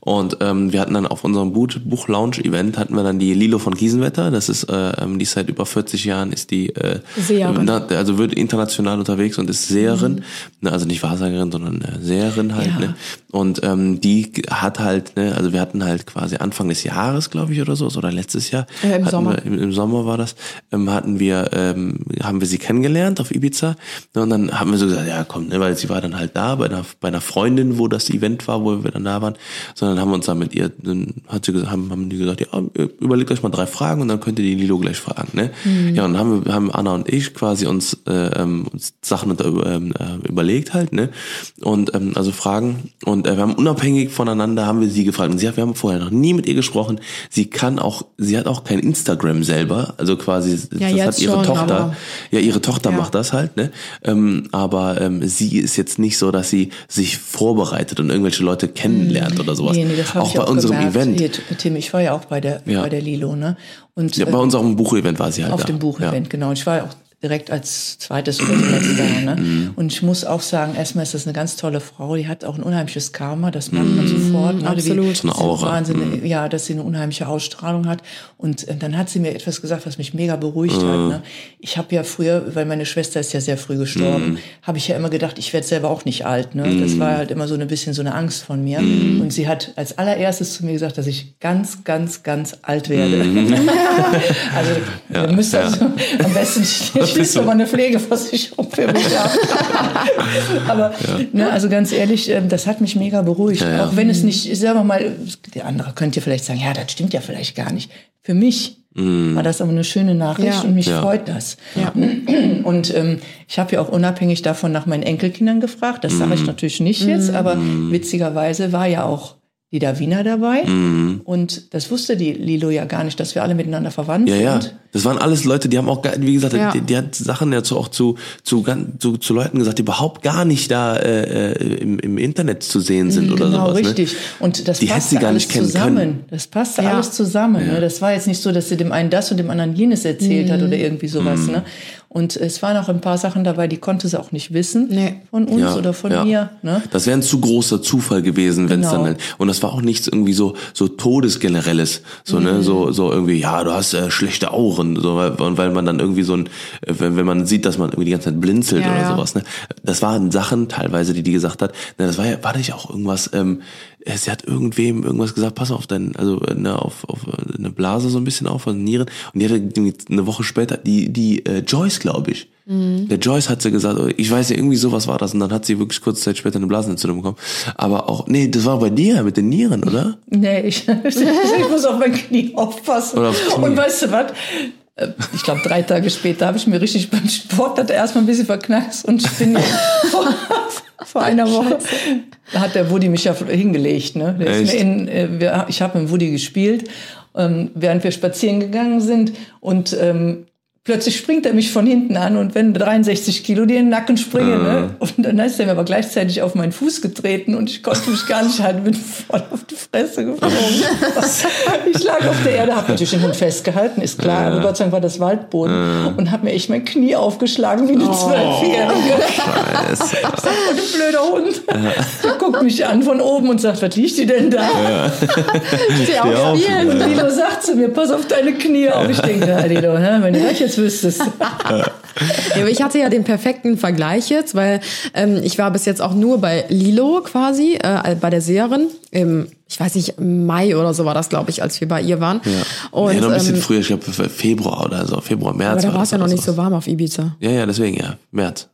Und ähm, wir hatten dann auf unserem Buch, Buch-Lounge-Event hatten wir dann die Lilo von Kiesenwetter. Das ist, äh, ähm, die ist seit über 40 Jahren ist die, äh, Seherin. na, also wird international unterwegs und ist Seherin, ne, also nicht Wahrsagerin, sondern äh, Seherin halt, Ja. ne. Und ähm, die hat halt, ne, also wir hatten halt quasi Anfang des Jahres, glaube ich, oder so, oder letztes Jahr. Äh, im Sommer. Wir, im, Im Sommer war das, ähm, hatten wir, ähm, haben wir sie kennengelernt auf Ibiza. Ne, und dann haben wir so gesagt, ja komm, ne, weil sie war dann halt da bei einer, bei einer Freundin, wo das Event war, wo wir dann da waren. Sondern haben wir uns dann mit ihr, dann hat sie gesagt, haben, haben die gesagt, ja, überlegt euch mal drei Fragen und dann könnt ihr die Lilo gleich fragen. Ne? Ja, und dann haben wir, haben Anna und ich quasi uns, äh, ähm, uns Sachen unter, ähm, äh, überlegt halt, ne? Und ähm, also Fragen. Und äh, wir haben unabhängig voneinander haben wir sie gefragt. Und sie hat, wir haben vorher noch nie mit ihr gesprochen. Sie kann auch, sie hat auch kein Instagram selber. Also quasi, Ja, das hat ihre schon, Tochter. Ja, ihre Tochter Ja. macht das halt, ne? Ähm, aber ähm, sie ist jetzt nicht so, dass sie sich vorbereitet und irgendwelche Leute kennenlernt oder sowas. Nee, nee, das auch ich bei auch unserem gemerkt. Event. Hier, Tim, ich war ja auch bei der, Ja. bei der Lilo, ne? Und Ja, äh, bei unserem Buchevent war sie halt auf da. dem Buchevent, genau. Und ich war auch direkt als zweites oder da. Ne? Mhm. Und ich muss auch sagen, erstmal ist das eine ganz tolle Frau. Die hat auch ein unheimliches Karma, das merkt man sofort. Ne? absolut. Die, Mhm. Eine Aura. Mhm. Wahnsinn, Ja, dass sie eine unheimliche Ausstrahlung hat. Und äh, dann hat sie mir etwas gesagt, was mich mega beruhigt Mhm. hat. Ne? Ich habe ja früher, weil meine Schwester ist ja sehr früh gestorben, Mhm. habe ich ja immer gedacht, ich werde selber auch nicht alt. Ne? Das war halt immer so ein bisschen so eine Angst von mir. Mhm. Und sie hat als allererstes zu mir gesagt, dass ich ganz, ganz, ganz alt werde. also ihr müsst also am besten schließt doch mal eine Pflegeversicherung für mich ab. Aber ne, also ganz ehrlich, ähm, das hat mich mega beruhigt. Ja, ja. Auch wenn es nicht, sagen wir mal, der andere könnte vielleicht sagen, ja, das stimmt ja vielleicht gar nicht. Für mich war das aber eine schöne Nachricht Ja. und mich Ja. freut das. Ja. Und ähm, ich habe ja auch unabhängig davon nach meinen Enkelkindern gefragt. Das sage ich natürlich nicht jetzt, aber witzigerweise war ja auch die Davina dabei. Und das wusste die Lilo ja gar nicht, dass wir alle miteinander verwandt Ja, ja. sind. Das waren alles Leute, die haben auch, gar- wie gesagt, Ja. die, die hat Sachen dazu auch zu, zu, zu, zu Leuten gesagt, die überhaupt gar nicht da äh, äh, im, im Internet zu sehen sind oder genau, sowas. richtig. Ne? Und das Die sie gar alles nicht kennen zusammen. können. Das passte Ja. alles zusammen. Ne? Das war jetzt nicht so, dass sie dem einen das und dem anderen jenes erzählt hat oder irgendwie sowas. Mhm. Ne? Und es waren auch ein paar Sachen dabei, die konnte sie auch nicht wissen Nee. von uns Ja, oder von ja. mir. Ne? Das wäre ein zu großer Zufall gewesen, wenn es Genau. dann halt, und das war auch nichts irgendwie so so todesgenerelles, so ne, so so irgendwie ja, du hast äh, schlechte Auren, so weil, und weil man dann irgendwie so ein äh, wenn, wenn man sieht, dass man irgendwie die ganze Zeit blinzelt Ja, oder ja. sowas, ne. Das waren Sachen teilweise, die die gesagt hat, ne, das war ja war nicht auch irgendwas ähm, äh, sie hat irgendwem irgendwas gesagt, pass auf dein also äh, ne, auf auf äh, eine Blase so ein bisschen auf, also Nieren und die hatte eine Woche später die die äh, Joyce, glaube ich. Der Joyce hat sie gesagt, oh, ich weiß nicht, irgendwie sowas war das und dann hat sie wirklich kurze Zeit später eine Blasenentzündung bekommen. Aber auch, nee, das war bei dir mit den Nieren, oder? Nee, ich, ich muss auf mein Knie aufpassen. Knie. Und weißt du was? Äh, Ich glaube, drei Tage später habe ich mir richtig beim Sport hat er erstmal ein bisschen verknackst und ich bin vor, vor einer Woche da hat der Woody mich ja hingelegt. Ne? In, äh, ich habe mit Woody gespielt, ähm, während wir spazieren gegangen sind und ähm, Plötzlich springt er mich von hinten an und wenn 63 Kilo dir in den Nacken springen, ne? Und dann ist er mir aber gleichzeitig auf meinen Fuß getreten und ich konnte mich gar nicht halten, bin voll auf die Fresse geflogen. ich lag auf der Erde, habe natürlich den Hund festgehalten, ist klar, aber Gott sei Dank war das Waldboden und habe mir echt mein Knie aufgeschlagen wie eine Zwölfjährige. Scheiße. Ich sag, oh, du blöder Hund. Der guckt mich an von oben und sagt, was liegt die denn da? Steh auf, auf, Lilo sagt zu mir, pass auf deine Knie auf. Ich denke, ja, Lilo, ne, wenn du das jetzt wüsstest. Ja, aber ich hatte ja den perfekten Vergleich jetzt, weil ähm, ich war bis jetzt auch nur bei Lilo quasi, äh, bei der Seherin. Im, ich weiß nicht, Mai oder so war das, glaube ich, als wir bei ihr waren. Ja. Und, ja, noch ein bisschen ähm, früher, ich glaube Februar oder so, Februar, März. aber da war es ja noch nicht so warm auf Ibiza. Ja, ja, deswegen, ja, März.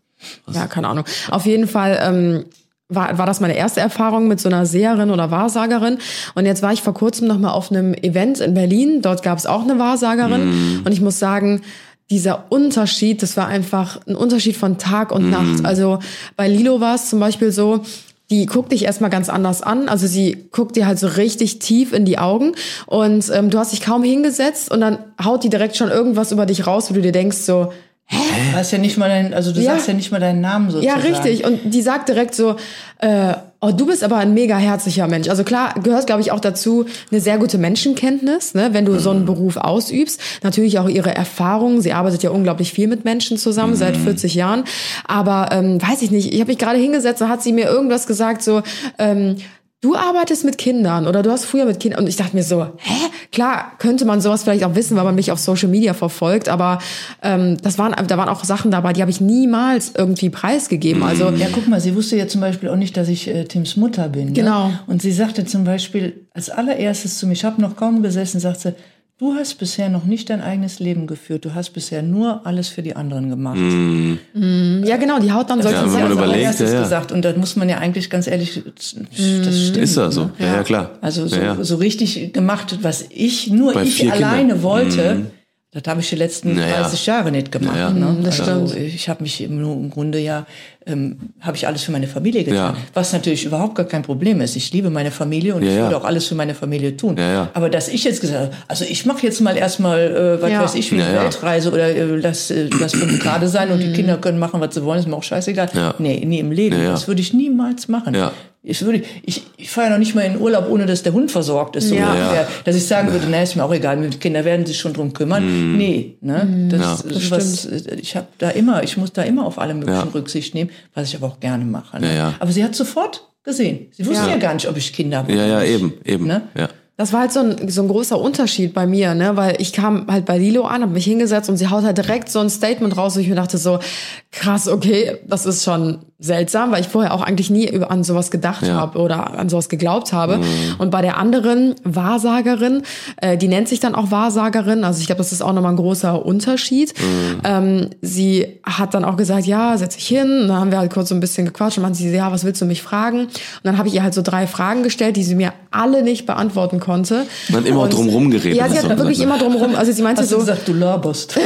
Ja, keine Ahnung. Auf jeden Fall ähm, war, war das meine erste Erfahrung mit so einer Seherin oder Wahrsagerin. Und jetzt war ich vor kurzem noch mal auf einem Event in Berlin. Dort gab es auch eine Wahrsagerin. Mhm. Und ich muss sagen, dieser Unterschied, das war einfach ein Unterschied von Tag und Mhm. Nacht. Also bei Lilo war es zum Beispiel so, die guckt dich erstmal ganz anders an. Also sie guckt dir halt so richtig tief in die Augen und ähm, du hast dich kaum hingesetzt und dann haut die direkt schon irgendwas über dich raus, wo du dir denkst so, Du hast ja nicht mal dein, also du Ja. sagst ja nicht mal deinen Namen ja, sozusagen. richtig. Und die sagt direkt so, äh, oh, du bist aber ein mega herzlicher Mensch. Also klar, gehört, glaube ich, auch dazu eine sehr gute Menschenkenntnis, ne, wenn du so einen Beruf ausübst. Natürlich auch ihre Erfahrungen. Sie arbeitet ja unglaublich viel mit Menschen zusammen, seit 40 Jahren. Aber ähm, weiß ich nicht, ich habe mich gerade hingesetzt, da hat sie mir irgendwas gesagt, so, ähm, Du arbeitest mit Kindern oder du hast früher mit Kindern und ich dachte mir so, hä? Klar könnte man sowas vielleicht auch wissen, weil man mich auf Social Media verfolgt, aber ähm, das waren, da waren auch Sachen dabei, die habe ich niemals irgendwie preisgegeben. Also Ja, guck mal, sie wusste ja zum Beispiel auch nicht, dass ich äh, Tims Mutter bin. Genau. Ne? Und sie sagte zum Beispiel als allererstes zu mir, ich habe noch kaum gesessen, sagt sie, du hast bisher noch nicht dein eigenes Leben geführt, du hast bisher nur alles für die anderen gemacht. Ja, genau, die haut dann solche Ja, man Sachen. überlegt, ja, ja. gesagt. Und da muss man ja eigentlich ganz ehrlich, das stimmt. Ist er so? ne? Ja, ja, klar. Also so, ja, ja. so richtig gemacht, was ich, nur Bei ich alleine Kindern. wollte, das habe ich die letzten Naja. 30 Jahre nicht gemacht. Ja, ja. Ne? Mhm, das also stimmt. ich habe mich im, im Grunde ja, ähm, habe ich alles für meine Familie getan. Ja. Was natürlich überhaupt gar kein Problem ist. Ich liebe meine Familie und Ja, ich ja. würde auch alles für meine Familie tun. Ja, ja. Aber dass ich jetzt gesagt habe, also ich mache jetzt mal erstmal, äh, was Ja. weiß ich, wie Ja, eine. Weltreise oder äh, lass, äh, lass fünf gerade sein und die Kinder können machen, was sie wollen, ist mir auch scheißegal. Ja. Nee, nie im Leben. Ja, ja. Das würde ich niemals machen. Ja. Ich würde, ich, ich fahre ja noch nicht mal in Urlaub, ohne dass der Hund versorgt ist. So Ja. ungefähr. Dass ich sagen würde, na, ist mir auch egal, die Kinder werden sich schon drum kümmern. Nee, ne? Das, Ja. ist sowas, ich habe da immer, ich muss da immer auf alle möglichen Ja. Rücksicht nehmen, was ich aber auch gerne mache. Ne? Ja, ja. Aber sie hat sofort gesehen. Sie wusste ja, Ja. gar nicht, ob ich Kinder habe. Ja, ja, eben, eben. Ne? Ja. Das war halt so ein, so ein großer Unterschied bei mir, ne? Weil ich kam halt bei Lilo an, habe mich hingesetzt und sie haut halt direkt so ein Statement raus, wo ich mir dachte so, krass, okay, das ist schon seltsam, weil ich vorher auch eigentlich nie über, an sowas gedacht Ja. habe oder an sowas geglaubt habe. Und bei der anderen Wahrsagerin, äh, die nennt sich dann auch Wahrsagerin, also ich glaube, das ist auch nochmal ein großer Unterschied. Ähm, sie hat dann auch gesagt, ja, setz dich hin. Und dann haben wir halt kurz so ein bisschen gequatscht und meinte sie, ja, was willst du mich fragen? Und dann habe ich ihr halt so drei Fragen gestellt, die sie mir alle nicht beantworten konnte. Man hat immer Und- drumrum geredet. Ja, sie Das hat ist wirklich immer drumrum. Also sie meinte Hast du so, gesagt, du laberst.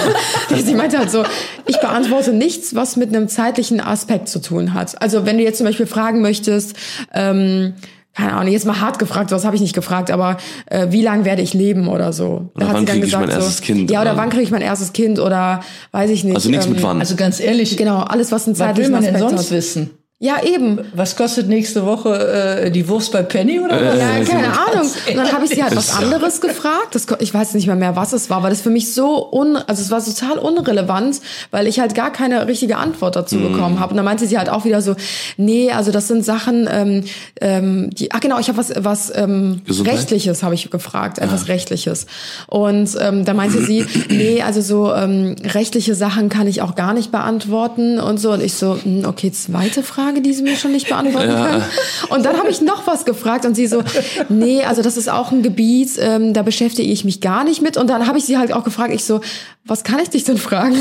sie meinte halt so, ich beantworte nichts, was mit einem zeitlichen Aspekt zu tun hat. Also wenn du jetzt zum Beispiel fragen möchtest, ähm, keine Ahnung, jetzt mal hart gefragt, sowas habe ich nicht gefragt, aber äh, wie lange werde ich leben oder so. Oder wann krieg ich mein erstes so, Kind, Ja, oder oder? wann kriege ich mein erstes Kind oder weiß ich nicht. Also nichts mit ähm, wann. Also ganz ehrlich, Genau, alles, was einen was will zeitlichen man denn Aspekt sonst hat. wissen? Ja, eben. Was kostet nächste Woche äh, die Wurst bei Penny oder was? Ja, keine Ahnung. Und dann habe ich sie halt was anderes gefragt. Das, ich weiß nicht mehr mehr, was es war, weil das für mich so un, also es war total unrelevant, weil ich halt gar keine richtige Antwort dazu Mhm. bekommen habe. Und dann meinte sie halt auch wieder so, nee, also das sind Sachen, ähm, ähm, die, ach genau, ich habe was, was ähm, Gesundheit? rechtliches habe ich gefragt, etwas rechtliches. Und ähm, da meinte sie, nee, also so ähm, rechtliche Sachen kann ich auch gar nicht beantworten und so. Und ich so, hm, okay, zweite Frage, die sie mir schon nicht beantworten können. Und dann habe ich noch was gefragt und sie so, nee, also das ist auch ein Gebiet, ähm, da beschäftige ich mich gar nicht mit. Und dann habe ich sie halt auch gefragt, ich so, was kann ich dich denn fragen?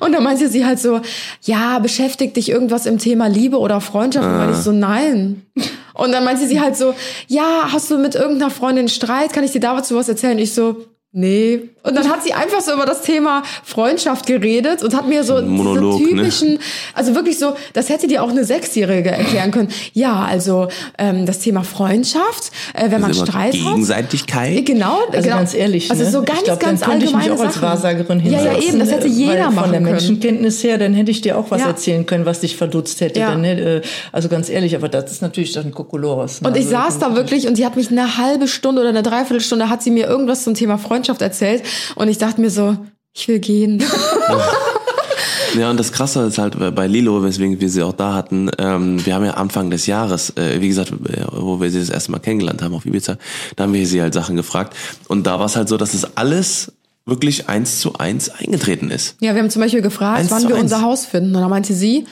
Und dann meinte sie halt so, ja, beschäftigt dich irgendwas im Thema Liebe oder Freundschaft? Und dann ich so, nein. Und dann meinte sie halt so, ja, hast du mit irgendeiner Freundin Streit? Kann ich dir dazu was erzählen? Ich so, nee. Und dann hat sie einfach so über das Thema Freundschaft geredet und hat mir so Monolog, diese ne? typischen, also wirklich so, das hätte dir auch eine Sechsjährige erklären können. Ja, also ähm, das Thema Freundschaft, äh, wenn man Also immer Streit hat. Gegenseitigkeit. Genau, Also genau. ganz ehrlich, also ne? so ganz, ich glaub, ganz dann könnte ich mich allgemeine auch als Sachen. Wahrsagerin Ja, hinsetzen. ja, eben, das hätte äh, jeder machen Von der können. Menschenkenntnis her, dann hätte ich dir auch was Ja. erzählen können, was dich verdutzt hätte. Ja. Dann, ne? Äh, Also ganz ehrlich, aber das ist natürlich dann Kokolores. Ne? Und ich also, saß da wirklich und die hat mich eine halbe Stunde oder eine Dreiviertelstunde hat sie mir irgendwas zum Thema Freundschaft erzählt und ich dachte mir so, ich will gehen. Ja, und das Krasse ist halt bei Lilo, weswegen wir sie auch da hatten, ähm, wir haben ja Anfang des Jahres, äh, wie gesagt, äh, wo wir sie das erste Mal kennengelernt haben auf Ibiza, da haben wir sie halt Sachen gefragt. Und da war es halt so, dass es alles wirklich eins zu eins eingetreten ist. Ja, wir haben zum Beispiel gefragt, Eins wann wir eins. unser Haus finden. Und dann meinte sie,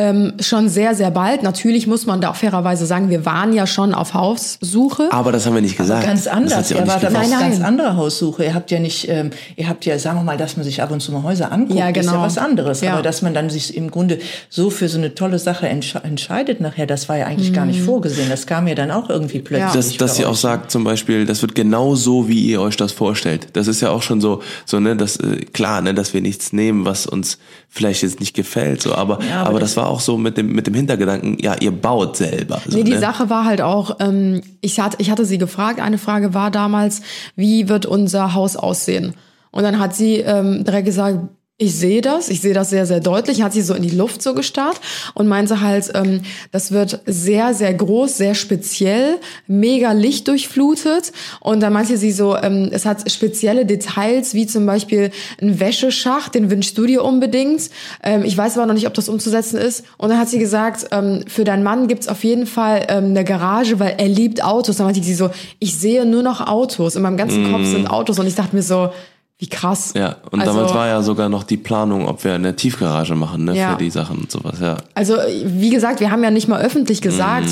ähm, schon sehr, sehr bald. Natürlich muss man da auch fairerweise sagen, wir waren ja schon auf Haussuche. Aber das haben wir nicht gesagt. Ganz Das anders. hat sie auch Er nicht war dann gewusst. auf Nein, ganz nein. andere Haussuche. Ihr habt ja nicht, ähm, ihr habt ja, sagen wir mal, dass man sich ab und zu mal Häuser anguckt, Ja, ist ja genau. was anderes. Ja. Aber dass man dann sich im Grunde so für so eine tolle Sache entsche entscheidet nachher, das war ja eigentlich gar nicht vorgesehen. Das kam ja dann auch irgendwie plötzlich. Ja. dass, dass sie auch sagt zum Beispiel, das wird genau so, wie ihr euch das vorstellt. Das ist ja auch schon so, so ne, das äh, klar, ne, dass wir nichts nehmen, was uns vielleicht jetzt nicht gefällt, so, aber Ja, aber, aber das war auch so mit dem mit dem Hintergedanken, ja, ihr baut selber. So, Nee, die ne? Sache war halt auch, ähm, ich, hatte, ich hatte sie gefragt, eine Frage war damals, wie wird unser Haus aussehen? Und dann hat sie ähm, direkt gesagt, ich sehe das, ich sehe das sehr, sehr deutlich, hat sie so in die Luft so gestarrt und meinte halt, ähm, das wird sehr, sehr groß, sehr speziell, mega lichtdurchflutet und dann meinte sie so, ähm, es hat spezielle Details, wie zum Beispiel ein Wäscheschacht, den wünschst du dir unbedingt. Ähm, ich weiß aber noch nicht, ob das umzusetzen ist. Und dann hat sie gesagt, ähm, für deinen Mann gibt's auf jeden Fall ähm, eine Garage, weil er liebt Autos. Dann meinte sie so, ich sehe nur noch Autos. In meinem ganzen Kopf sind Autos. Und ich dachte mir so, wie krass. Mm. Ja, und Also- damals war ja sogar noch die Planung, ob wir eine Tiefgarage machen, ne, Ja. für die Sachen und sowas, ja. Also, wie gesagt, wir haben ja nicht mal öffentlich gesagt,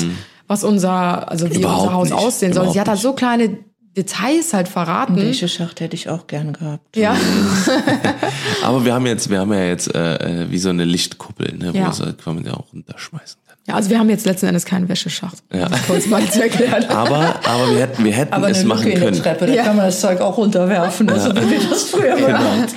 was unser, also wie Mm. Überhaupt unser Haus nicht. aussehen soll. Sie Überhaupt hat halt so kleine Details halt verraten. Welche Schacht hätte ich auch gern gehabt. Ja. Aber wir haben jetzt, wir haben ja jetzt äh, äh, wie so eine Lichtkuppel, ne, wo Ja. ja. kann man ja auch runterschmeißen kann. Ja, also wir haben jetzt letzten Endes keinen Wäscheschacht. Ja. Um das kurz mal zu erklären. Aber, aber wir hätten, wir hätten Aber es machen können. Treppe, da Ja. kann man das Zeug auch runterwerfen. Also wenn wir das früher Genau. gemacht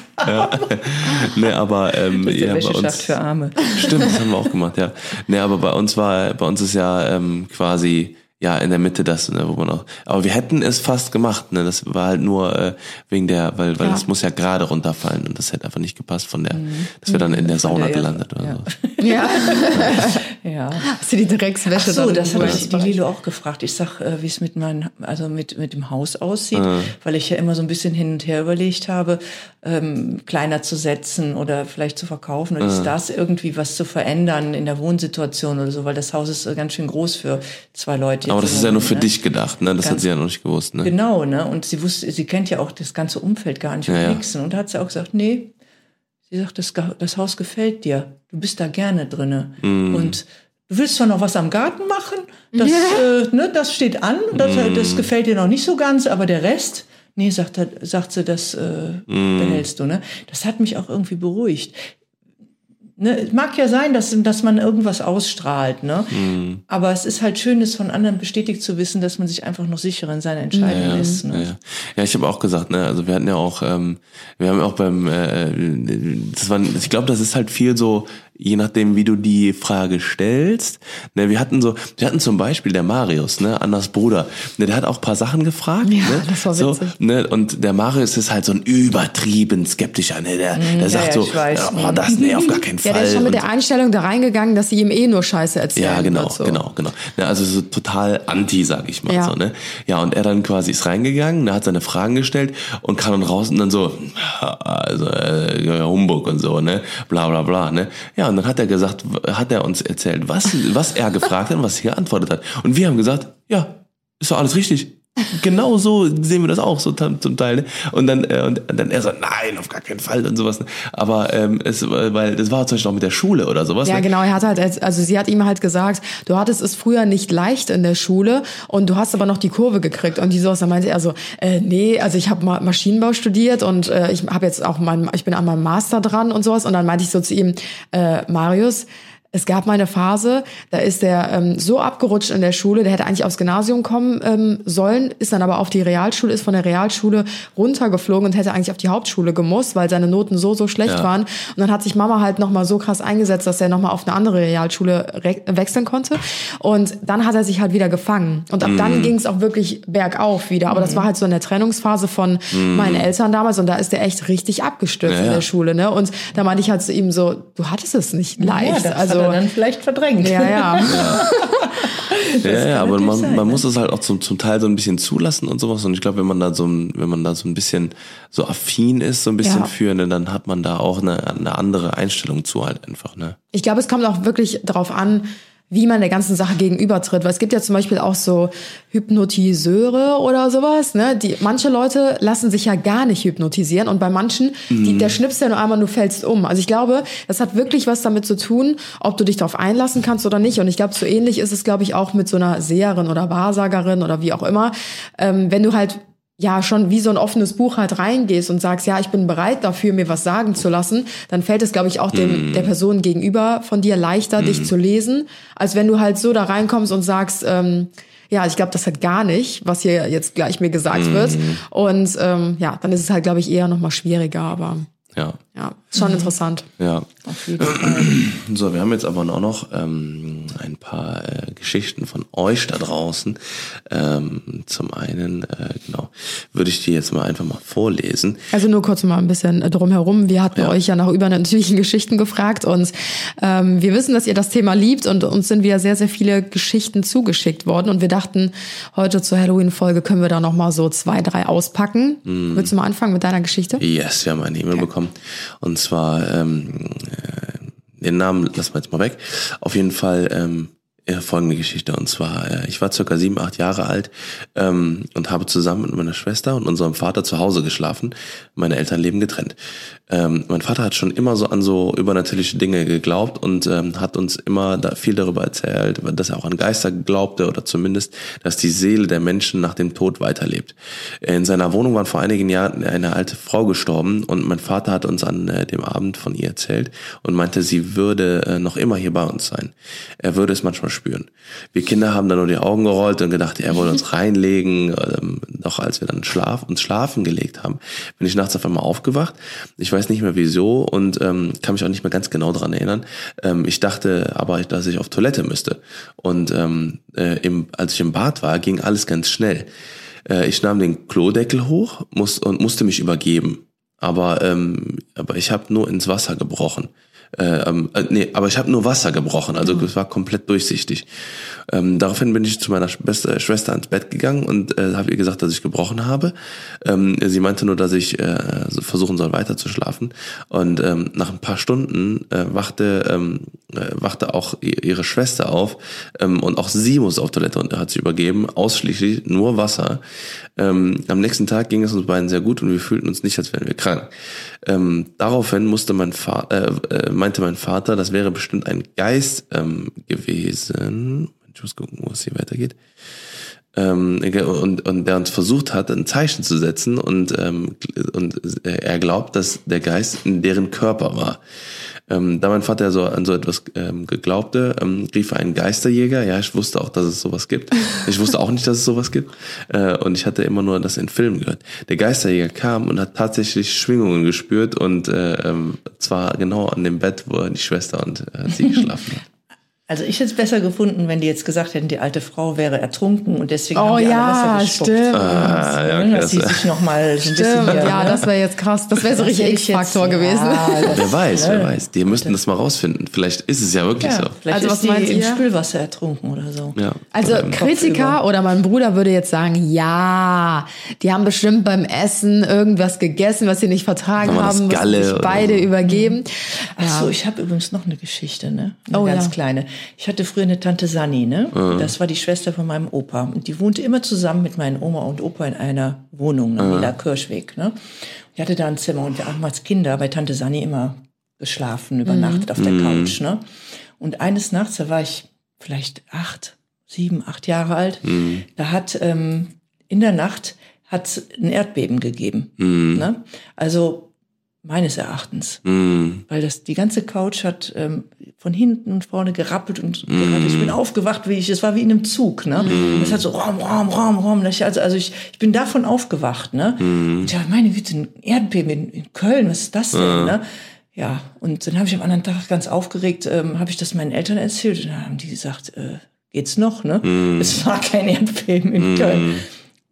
Ne, aber ähm, Der ja, bei Wäscheschacht uns, für Arme. Stimmt, das haben wir auch gemacht, ja. Ne, aber bei uns war, bei uns ist ja ähm, quasi ja in der Mitte das, ne, wo man auch. Aber wir hätten es fast gemacht, ne. Das war halt nur äh, wegen der, weil, weil Ja. das muss ja gerade runterfallen und das hätte einfach nicht gepasst von der, dass wir dann in der Sauna der- gelandet oder ja. so. Ja. Ja. Hast du die Dreckswäsche Ach so, dann das habe ich die? Lilo auch gefragt. Ich sag, äh, wie es mit meinem, also mit, mit dem Haus aussieht, Ah. weil ich ja immer so ein bisschen hin und her überlegt habe, ähm, kleiner zu setzen oder vielleicht zu verkaufen oder Ah. ist das irgendwie was zu verändern in der Wohnsituation oder so, weil das Haus ist äh, ganz schön groß für zwei Leute. Aber das ist ja nur für ne? dich gedacht, ne? Das hat Ganz- sie ja noch nicht gewusst, ne? Genau, ne? Und sie wusste, sie kennt ja auch das ganze Umfeld gar nicht und Ja, ja. nix. Und da hat sie auch gesagt, nee, sie sagt, das, das Haus gefällt dir. Du bist da gerne drinne. Mm. Und du willst zwar noch was am Garten machen, das, äh, ne, das steht an, das, Mm. das gefällt dir noch nicht so ganz, aber der Rest, nee, sagt, sagt sie, das äh, Mm. behältst du. Ne? Das hat mich auch irgendwie beruhigt. Ne, es mag ja sein, dass, dass man irgendwas ausstrahlt, ne? Mm. aber es ist halt schön, es von anderen bestätigt zu wissen, dass man sich einfach noch sicherer in seiner Entscheidung Ja, ist. ja, Ne? ja. ja, ich habe auch gesagt, ne, also wir hatten ja auch, ähm, wir haben auch beim, äh, das war, ich glaube, das ist halt viel so, je nachdem, wie du die Frage stellst. Ne, wir hatten so, wir hatten zum Beispiel der Marius, ne, Annas Bruder, ne, der hat auch ein paar Sachen gefragt. Ja, ne, das war so, witzig. ne, und der Marius ist halt so ein übertrieben skeptischer, ne, der, der sagt ja, so, weiß. oh, das, nee, auf gar keinen Fall. Ja, der ist schon mit der Einstellung da reingegangen, dass sie ihm eh nur Scheiße erzählen ja, genau, so. genau, genau. Ja, also so total anti, sag ich mal Ja. so, ne? Ja, und er dann quasi ist reingegangen, ne, hat seine Fragen gestellt und kam dann raus und dann so, also äh, ja, Humbug und so, ne? Bla bla bla, ne? Ja, und dann hat er gesagt, hat er uns erzählt, was, was er gefragt hat und was er geantwortet hat. Und wir haben gesagt, ja, ist doch alles richtig. Genau so sehen wir das auch so zum Teil. Ne? Und dann äh, und dann er so, nein, auf gar keinen Fall und sowas. Ne? Aber ähm, es, weil das war zum Beispiel auch mit der Schule oder sowas. Ja, ne? genau. Er hat halt, als- also sie hat ihm halt gesagt, du hattest es früher nicht leicht in der Schule und du hast aber noch die Kurve gekriegt. Und die sowas, da meinte er so, äh, nee, also ich habe Maschinenbau studiert und äh, ich habe jetzt auch mein, ich bin an meinem Master dran und sowas. Und dann meinte ich so zu ihm, äh, Marius, es gab mal eine Phase, da ist der ähm, so abgerutscht in der Schule, der hätte eigentlich aufs Gymnasium kommen ähm, sollen, ist dann aber auf die Realschule, ist von der Realschule runtergeflogen und hätte eigentlich auf die Hauptschule gemusst, weil seine Noten so, so schlecht Ja. waren. Und dann hat sich Mama halt nochmal so krass eingesetzt, dass er nochmal auf eine andere Realschule re- wechseln konnte. Und dann hat er sich halt wieder gefangen. Und ab dann ging es auch wirklich bergauf wieder. Aber das war halt so in der Trennungsphase von meinen Eltern damals. Und da ist er echt richtig abgestürzt Ja, in ja. der Schule. Ne? Und da meinte ich halt zu ihm so, du hattest es nicht Ja, leicht. also, er dann vielleicht verdrängt. ja, ja. Ja, ja, aber man, sein, man ne? muss es halt auch zum, zum Teil so ein bisschen zulassen und sowas. Und ich glaube, wenn man da so ein, wenn man da so ein bisschen so affin ist, so ein bisschen Ja. für, ne, dann hat man da auch eine, eine andere Einstellung zu halt einfach, ne? Ich glaube, es kommt auch wirklich darauf an, wie man der ganzen Sache gegenübertritt. Weil es gibt ja zum Beispiel auch so Hypnotiseure oder sowas, ne? Die, manche Leute lassen sich ja gar nicht hypnotisieren und bei manchen, die, der schnippst ja nur einmal, du fällst um. Also ich glaube, das hat wirklich was damit zu tun, ob du dich darauf einlassen kannst oder nicht. Und ich glaube, so ähnlich ist es, glaube ich, auch mit so einer Seherin oder Wahrsagerin oder wie auch immer. Ähm, wenn du halt ja schon wie so ein offenes Buch halt reingehst und sagst, ja, ich bin bereit dafür, mir was sagen zu lassen, dann fällt es, glaube ich, auch dem Mhm. der Person gegenüber von dir leichter, dich zu lesen, als wenn du halt so da reinkommst und sagst, ähm, ja, ich glaube, das hat gar nicht, was hier jetzt gleich mir gesagt Mhm. wird. Und ähm, ja, dann ist es halt, glaube ich, eher noch mal schwieriger, aber Ja, ja, schon interessant. ja. Auf jeden Fall. So, wir haben jetzt aber auch noch ähm, ein paar äh, Geschichten von euch da draußen. Ähm, zum einen, äh, genau, würde ich die jetzt mal einfach mal vorlesen. Also nur kurz mal ein bisschen drumherum. Wir hatten Ja. euch ja nach übernatürlichen Geschichten gefragt und ähm, wir wissen, dass ihr das Thema liebt und uns sind wieder sehr, sehr viele Geschichten zugeschickt worden und wir dachten, heute zur Halloween-Folge können wir da noch mal so zwei, drei auspacken. Mhm. Willst du mal anfangen mit deiner Geschichte? Yes, wir haben eine E-Mail bekommen. Und zwar, ähm, äh, den Namen lassen wir jetzt mal weg. Auf jeden Fall ähm, ja, folgende Geschichte. Und zwar, äh, ich war circa sieben, acht Jahre alt ähm, und habe zusammen mit meiner Schwester und unserem Vater zu Hause geschlafen. Meine Eltern leben getrennt. Ähm, mein Vater hat schon immer so an so übernatürliche Dinge geglaubt und ähm, hat uns immer da viel darüber erzählt, dass er auch an Geister glaubte oder zumindest, dass die Seele der Menschen nach dem Tod weiterlebt. In seiner Wohnung war vor einigen Jahren eine alte Frau gestorben und mein Vater hat uns an äh, dem Abend von ihr erzählt und meinte, sie würde äh, noch immer hier bei uns sein. Er würde es manchmal spüren. Wir Kinder haben dann nur die Augen gerollt und gedacht, er wollte uns reinlegen. Ähm, doch als wir dann schlaf, uns schlafen gelegt haben, bin ich nachts auf einmal aufgewacht. Ich weiß nicht mehr wieso und ähm, kann mich auch nicht mehr ganz genau dran erinnern. Ähm, ich dachte aber, dass ich auf Toilette müsste. Und ähm, äh, im, als ich im Bad war, ging alles ganz schnell. Äh, ich nahm den Klodeckel hoch muss, und musste mich übergeben. Aber, ähm, aber ich habe nur ins Wasser gebrochen. Äh, ähm, äh, nee, aber ich habe nur Wasser gebrochen, also es war komplett durchsichtig. Ähm, daraufhin bin ich zu meiner Schwester, Schwester ins Bett gegangen und äh, habe ihr gesagt, dass ich gebrochen habe. Ähm, sie meinte nur, dass ich äh, versuchen soll, weiter zu schlafen. Und ähm, nach ein paar Stunden äh, wachte, ähm, äh, wachte auch ihre Schwester auf ähm, und auch sie muss auf Toilette und hat sie übergeben, ausschließlich nur Wasser. Ähm, am nächsten Tag ging es uns beiden sehr gut und wir fühlten uns nicht, als wären wir krank. Ähm, daraufhin musste mein Fa äh, äh, meinte mein Vater, das wäre bestimmt ein Geist ähm, gewesen. Ich muss gucken, wo es hier weitergeht. Ähm, und, und der uns versucht hat, ein Zeichen zu setzen und, ähm, und er glaubt, dass der Geist in deren Körper war. Ähm, da mein Vater so an so etwas ähm, geglaubte, ähm, rief er einen Geisterjäger. Ja, ich wusste auch, dass es sowas gibt. Ich wusste auch nicht, dass es sowas gibt. Äh, und ich hatte immer nur das in Filmen gehört. Der Geisterjäger kam und hat tatsächlich Schwingungen gespürt und äh, ähm, zwar genau an dem Bett, wo die Schwester und äh, sie geschlafen hat. Also ich hätte es besser gefunden, wenn die jetzt gesagt hätten, die alte Frau wäre ertrunken und deswegen Oh haben die ja, alle Wasser gespuckt. stimmt. Ah, ja, Ne, okay, dass sie das- sich noch mal so ein bisschen Stimmt, hier, ja, ne? das wäre jetzt krass. Das wäre so richtig X-Faktor gewesen. Ja, das- Wer weiß, ne? wer weiß. Die müssten das mal rausfinden. Vielleicht ist es ja wirklich Ja, so. vielleicht Also, ist was die im? Spülwasser ertrunken oder so. Ja. Also Kritiker oder mein Bruder würde jetzt sagen, ja, die haben bestimmt beim Essen irgendwas gegessen, was sie nicht vertragen haben, mussten Galle sich beide so? übergeben. Ach so, ich habe übrigens noch eine Geschichte, ne? Eine Oh, ganz ja. kleine. Ich hatte früher eine Tante Sani, ne? Das war die Schwester von meinem Opa. Und die wohnte immer zusammen mit meinen Oma und Opa in einer Wohnung am Mila Kirschweg, ne? Ich hatte da ein Zimmer und wir haben als Kinder bei Tante Sani immer geschlafen, übernachtet auf der Couch, ne? Und eines Nachts, da war ich vielleicht acht, sieben, acht Jahre alt, da hat ähm, in der Nacht hat ein Erdbeben gegeben. Ne? Also meines Erachtens. Mm, Weil das, die ganze Couch hat ähm, von hinten und vorne gerappelt und gerappelt. Ich bin aufgewacht, wie ich, es war wie in einem Zug, ne? Das hat so Rom, Rom, Rom, Rom. Also, also ich, ich bin davon aufgewacht, ne? Und ja, meine Güte, ein Erdbeben in, in Köln, was ist das denn, ne? Ja, und dann habe ich am anderen Tag ganz aufgeregt, ähm, habe ich das meinen Eltern erzählt und dann haben die gesagt, äh, geht's noch, ne? Es war kein Erdbeben in Köln.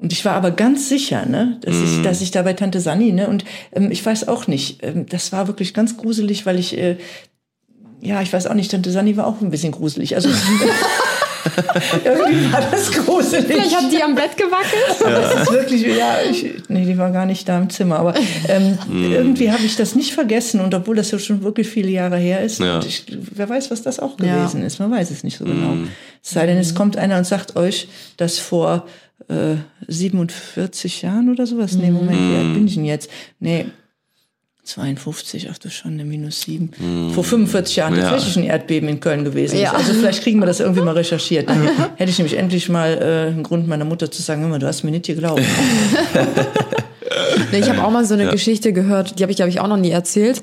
Und ich war aber ganz sicher, ne, dass ich, dass ich da bei Tante Sani, ne, und ähm, ich weiß auch nicht, ähm, das war wirklich ganz gruselig, weil ich, äh, ja, ich weiß auch nicht, Tante Sani war auch ein bisschen gruselig. Also Irgendwie war das gruselig. Vielleicht hat die am Bett gewackelt. Aber es ist wirklich, ja, ich, nee, die war gar nicht da im Zimmer. Aber ähm, Hm. irgendwie habe ich das nicht vergessen. Und obwohl das ja schon wirklich viele Jahre her ist, Ja. und ich, wer weiß, was das auch Ja. gewesen ist. Man weiß es nicht so genau. Hm. Es sei denn, es kommt einer und sagt euch, dass vor äh, 47 Jahren oder sowas, nee, Moment, wie alt bin ich denn jetzt? Nee, 52, ach du schon, eine minus 7. Vor 45 Jahren Ja. tatsächlich ein Erdbeben in Köln gewesen. ist. Ja. Also vielleicht kriegen wir das irgendwie mal recherchiert. Dann hätte ich nämlich endlich mal äh, einen Grund meiner Mutter zu sagen, hör mal, du hast mir nicht geglaubt. Ich habe auch mal so eine Geschichte gehört, die habe ich, glaube ich, auch noch nie erzählt.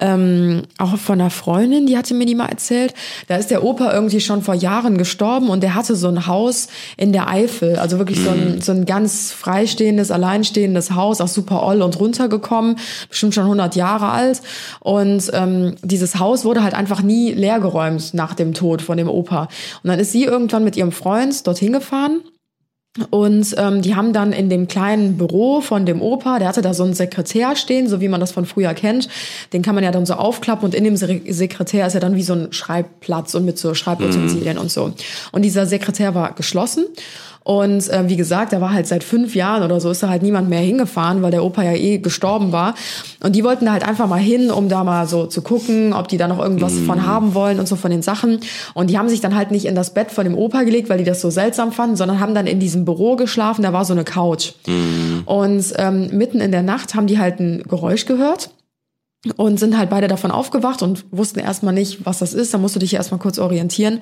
Ähm, auch von einer Freundin, die hatte mir die mal erzählt. Da ist der Opa irgendwie schon vor Jahren gestorben und der hatte so ein Haus in der Eifel. Also wirklich so, ein, so ein ganz freistehendes, alleinstehendes Haus, auch super oll und runtergekommen, bestimmt schon 100 Jahre alt. Und ähm, dieses Haus wurde halt einfach nie leergeräumt nach dem Tod von dem Opa. Und dann ist sie irgendwann mit ihrem Freund dorthin gefahren und ähm, die haben dann in dem kleinen Büro von dem Opa, der hatte da so einen Sekretär stehen, so wie man das von früher kennt. Den kann man ja dann so aufklappen und in dem Se Sekretär ist ja dann wie so ein Schreibplatz und mit so Schreibutensilien und so. Und dieser Sekretär war geschlossen. Und äh, wie gesagt, da war halt seit fünf Jahren oder so ist da halt niemand mehr hingefahren, weil der Opa ja eh gestorben war. Und die wollten da halt einfach mal hin, um da mal so zu gucken, ob die da noch irgendwas von haben wollen und so von den Sachen. Und die haben sich dann halt nicht in das Bett von dem Opa gelegt, weil die das so seltsam fanden, sondern haben dann in diesem Büro geschlafen. Da war so eine Couch. Und ähm, mitten in der Nacht haben die halt ein Geräusch gehört und sind halt beide davon aufgewacht und wussten erstmal nicht, was das ist. Da musst du dich erstmal kurz orientieren.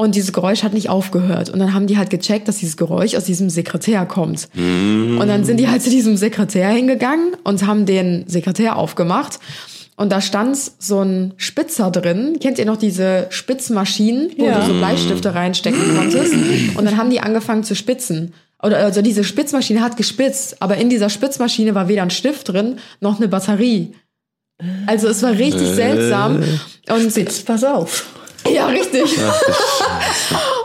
Und dieses Geräusch hat nicht aufgehört. Und dann haben die halt gecheckt, dass dieses Geräusch aus diesem Sekretär kommt. Und dann sind die halt zu diesem Sekretär hingegangen und haben den Sekretär aufgemacht. Und da stand so ein Spitzer drin. Kennt ihr noch diese Spitzmaschinen, wo Ja. du so Bleistifte reinstecken konntest? Und dann haben die angefangen zu spitzen. Oder also diese Spitzmaschine hat gespitzt, aber in dieser Spitzmaschine war weder ein Stift drin noch eine Batterie. Also es war richtig seltsam. Und Spitz, pass auf. ja, richtig.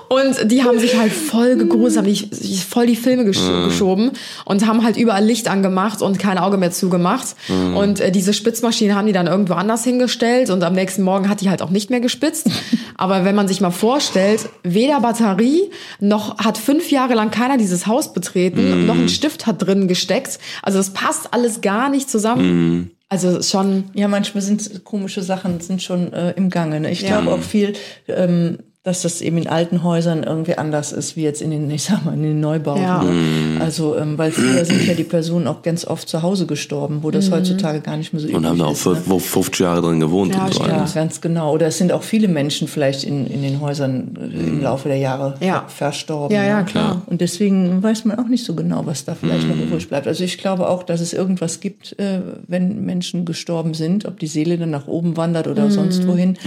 Und die haben sich halt voll gegruselt, haben sich voll die Filme gesch geschoben und haben halt überall Licht angemacht und kein Auge mehr zugemacht. Und äh, diese Spitzmaschine haben die dann irgendwo anders hingestellt und am nächsten Morgen hat die halt auch nicht mehr gespitzt. Aber wenn man sich mal vorstellt, weder Batterie noch hat fünf Jahre lang keiner dieses Haus betreten, noch ein Stift hat drin gesteckt. Also das passt alles gar nicht zusammen. Also schon Ja, manchmal sind komische Sachen sind schon äh, im Gange. Ne? Ich Ja. glaube auch viel, ähm, dass das eben in alten Häusern irgendwie anders ist, wie jetzt in den, ich sag mal, in den Neubauten. Ja. Ne? Also, ähm, weil früher sind ja die Personen auch ganz oft zu Hause gestorben, wo Mhm. das heutzutage gar nicht mehr so Und üblich haben da auch ist. Ne? fünf- 50 Jahre drin gewohnt Ja, und so. stimmt. Ja, ganz genau. Oder es sind auch viele Menschen vielleicht in, in den Häusern äh, im Laufe der Jahre Ja. ver- verstorben. Ja, ja, ne? klar. Und deswegen weiß man auch nicht so genau, was da vielleicht noch übrig bleibt. Also ich glaube auch, dass es irgendwas gibt, äh, wenn Menschen gestorben sind, ob die Seele dann nach oben wandert oder sonst wohin,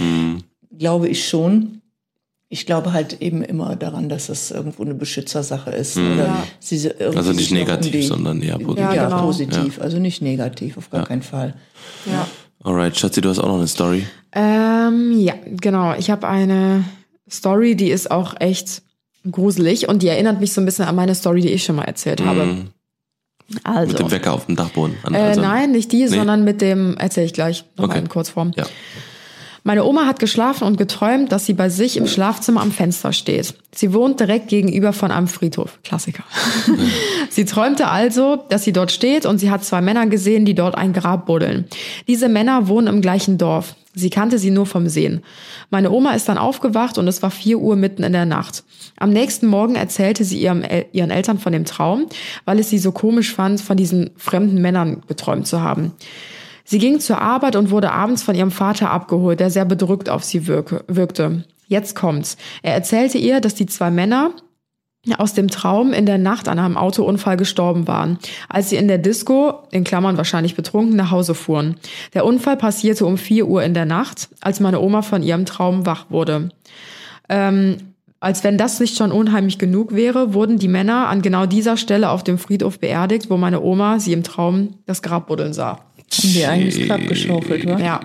glaube ich schon. Ich glaube halt eben immer daran, dass es irgendwo eine Beschützersache ist. Oder Ja. Also nicht negativ, sondern eher positiv. Ja, Ja, genau. positiv. Also nicht negativ, auf gar keinen Fall. ja. Alright, Schatzi, du hast auch noch eine Story. Ähm, ja, genau. Ich habe eine Story, die ist auch echt gruselig und die erinnert mich so ein bisschen an meine Story, die ich schon mal erzählt habe. Also. Mit dem Wecker auf dem Dachboden. An- Äh, also- nein, nicht die, sondern mit dem, erzähle ich gleich, noch Okay. in Kurzform. Ja. Meine Oma hat geschlafen und geträumt, dass sie bei sich im Schlafzimmer am Fenster steht. Sie wohnt direkt gegenüber von einem Friedhof. Klassiker. sie träumte also, dass sie dort steht und sie hat zwei Männer gesehen, die dort ein Grab buddeln. Diese Männer wohnen im gleichen Dorf. Sie kannte sie nur vom Sehen. Meine Oma ist dann aufgewacht und es war vier Uhr mitten in der Nacht. Am nächsten Morgen erzählte sie ihrem, ihren Eltern von dem Traum, weil es sie so komisch fand, von diesen fremden Männern geträumt zu haben. Sie ging zur Arbeit und wurde abends von ihrem Vater abgeholt, der sehr bedrückt auf sie wirke, wirkte. Jetzt kommt's. Er erzählte ihr, dass die zwei Männer aus dem Traum in der Nacht an einem Autounfall gestorben waren, als sie in der Disco, in Klammern wahrscheinlich betrunken, nach Hause fuhren. Der Unfall passierte um 4 Uhr in der Nacht, als meine Oma von ihrem Traum wach wurde. Ähm, als wenn das nicht schon unheimlich genug wäre, wurden die Männer an genau dieser Stelle auf dem Friedhof beerdigt, wo meine Oma sie im Traum das Grab buddeln sah. Haben wir eigentlich Grab geschaufelt, wa? Ja.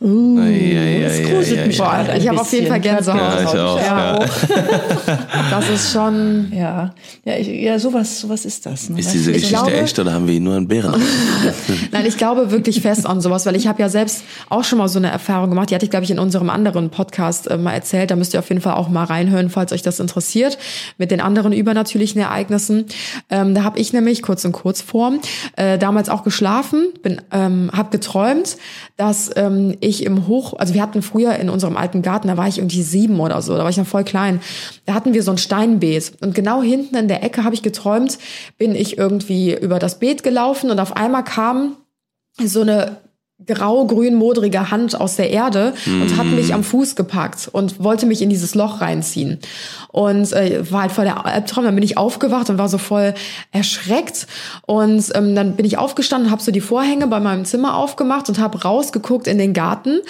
Es ja, gruselt mich. Boah, ich habe auf jeden Fall. Gänsehaut. Ja, ich auch. Ja. Das ist schon. Ja, ja, ich, ja sowas, sowas ist das. Ne? Ist diese Ich Geschichte glaube- echt oder haben wir hier nur einen Bären? Nein, ich glaube wirklich fest an sowas, weil ich habe ja selbst auch schon mal so eine Erfahrung gemacht. Die hatte ich, glaube ich, in unserem anderen Podcast äh, mal erzählt. Da müsst ihr auf jeden Fall auch mal reinhören, falls euch das interessiert, mit den anderen übernatürlichen Ereignissen. Ähm, da habe ich nämlich, kurz in Kurzform, äh, damals auch geschlafen, bin, ähm, habe geträumt, dass ähm, ich im Hoch, also wir hatten früher in unserem alten Garten, da war ich irgendwie sieben oder so, da war ich noch voll klein. Da hatten wir so ein Steinbeet und genau hinten in der Ecke habe ich geträumt, bin ich irgendwie über das Beet gelaufen und auf einmal kam so eine grau-grün modrige Hand aus der Erde und hat mich am Fuß gepackt und wollte mich in dieses Loch reinziehen. Und äh, war halt voll der Albtraum. Dann bin ich aufgewacht und war so voll erschreckt. Und ähm, dann bin ich aufgestanden, habe so die Vorhänge bei meinem Zimmer aufgemacht und habe rausgeguckt in den Garten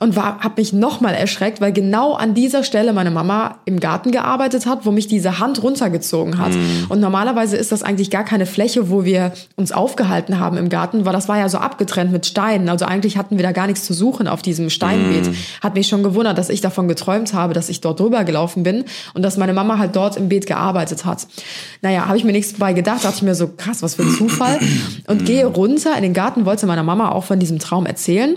und war, habe mich nochmal erschreckt, weil genau an dieser Stelle meine Mama im Garten gearbeitet hat, wo mich diese Hand runtergezogen hat. Und normalerweise ist das eigentlich gar keine Fläche, wo wir uns aufgehalten haben im Garten, weil das war ja so abgetrennt mit Steinen. Also eigentlich hatten wir da gar nichts zu suchen auf diesem Steinbeet. Hat mich schon gewundert, dass ich davon geträumt habe, dass ich dort drüber gelaufen bin und dass meine Mama halt dort im Beet gearbeitet hat. Naja, habe ich mir nichts bei gedacht, dachte ich mir so, krass, was für ein Zufall. Und gehe runter in den Garten, wollte meiner Mama auch von diesem Traum erzählen.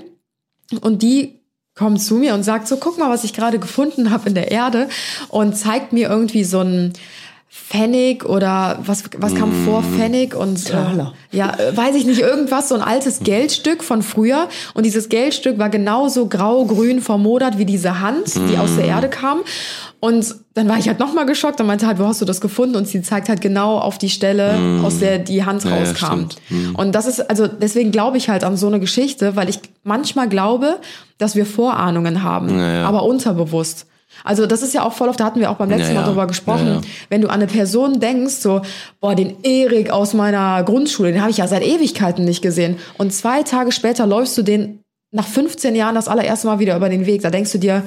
Und die kommt zu mir und sagt so, guck mal, was ich gerade gefunden habe in der Erde und zeigt mir irgendwie so ein Pfennig oder was, was kam vor Pfennig und Taler. Äh, ja, äh, weiß ich nicht, irgendwas, so ein altes Geldstück von früher und dieses Geldstück war genauso grau-grün vermodert wie diese Hand, die aus der Erde kam und dann war ich halt nochmal geschockt und meinte halt, wo hast du das gefunden? Und sie zeigt halt genau auf die Stelle, aus der die Hand Ja, ja, rauskam. stimmt. Und das ist, also deswegen glaube ich halt an so eine Geschichte, weil ich manchmal glaube, dass wir Vorahnungen haben, Ja, ja. aber unterbewusst. Also das ist ja auch voll oft, da hatten wir auch beim letzten Ja, Mal ja. drüber gesprochen, Ja, ja. wenn du an eine Person denkst, so, boah, den Erik aus meiner Grundschule, den habe ich ja seit Ewigkeiten nicht gesehen. Und zwei Tage später läufst du den nach 15 Jahren das allererste Mal wieder über den Weg. Da denkst du dir,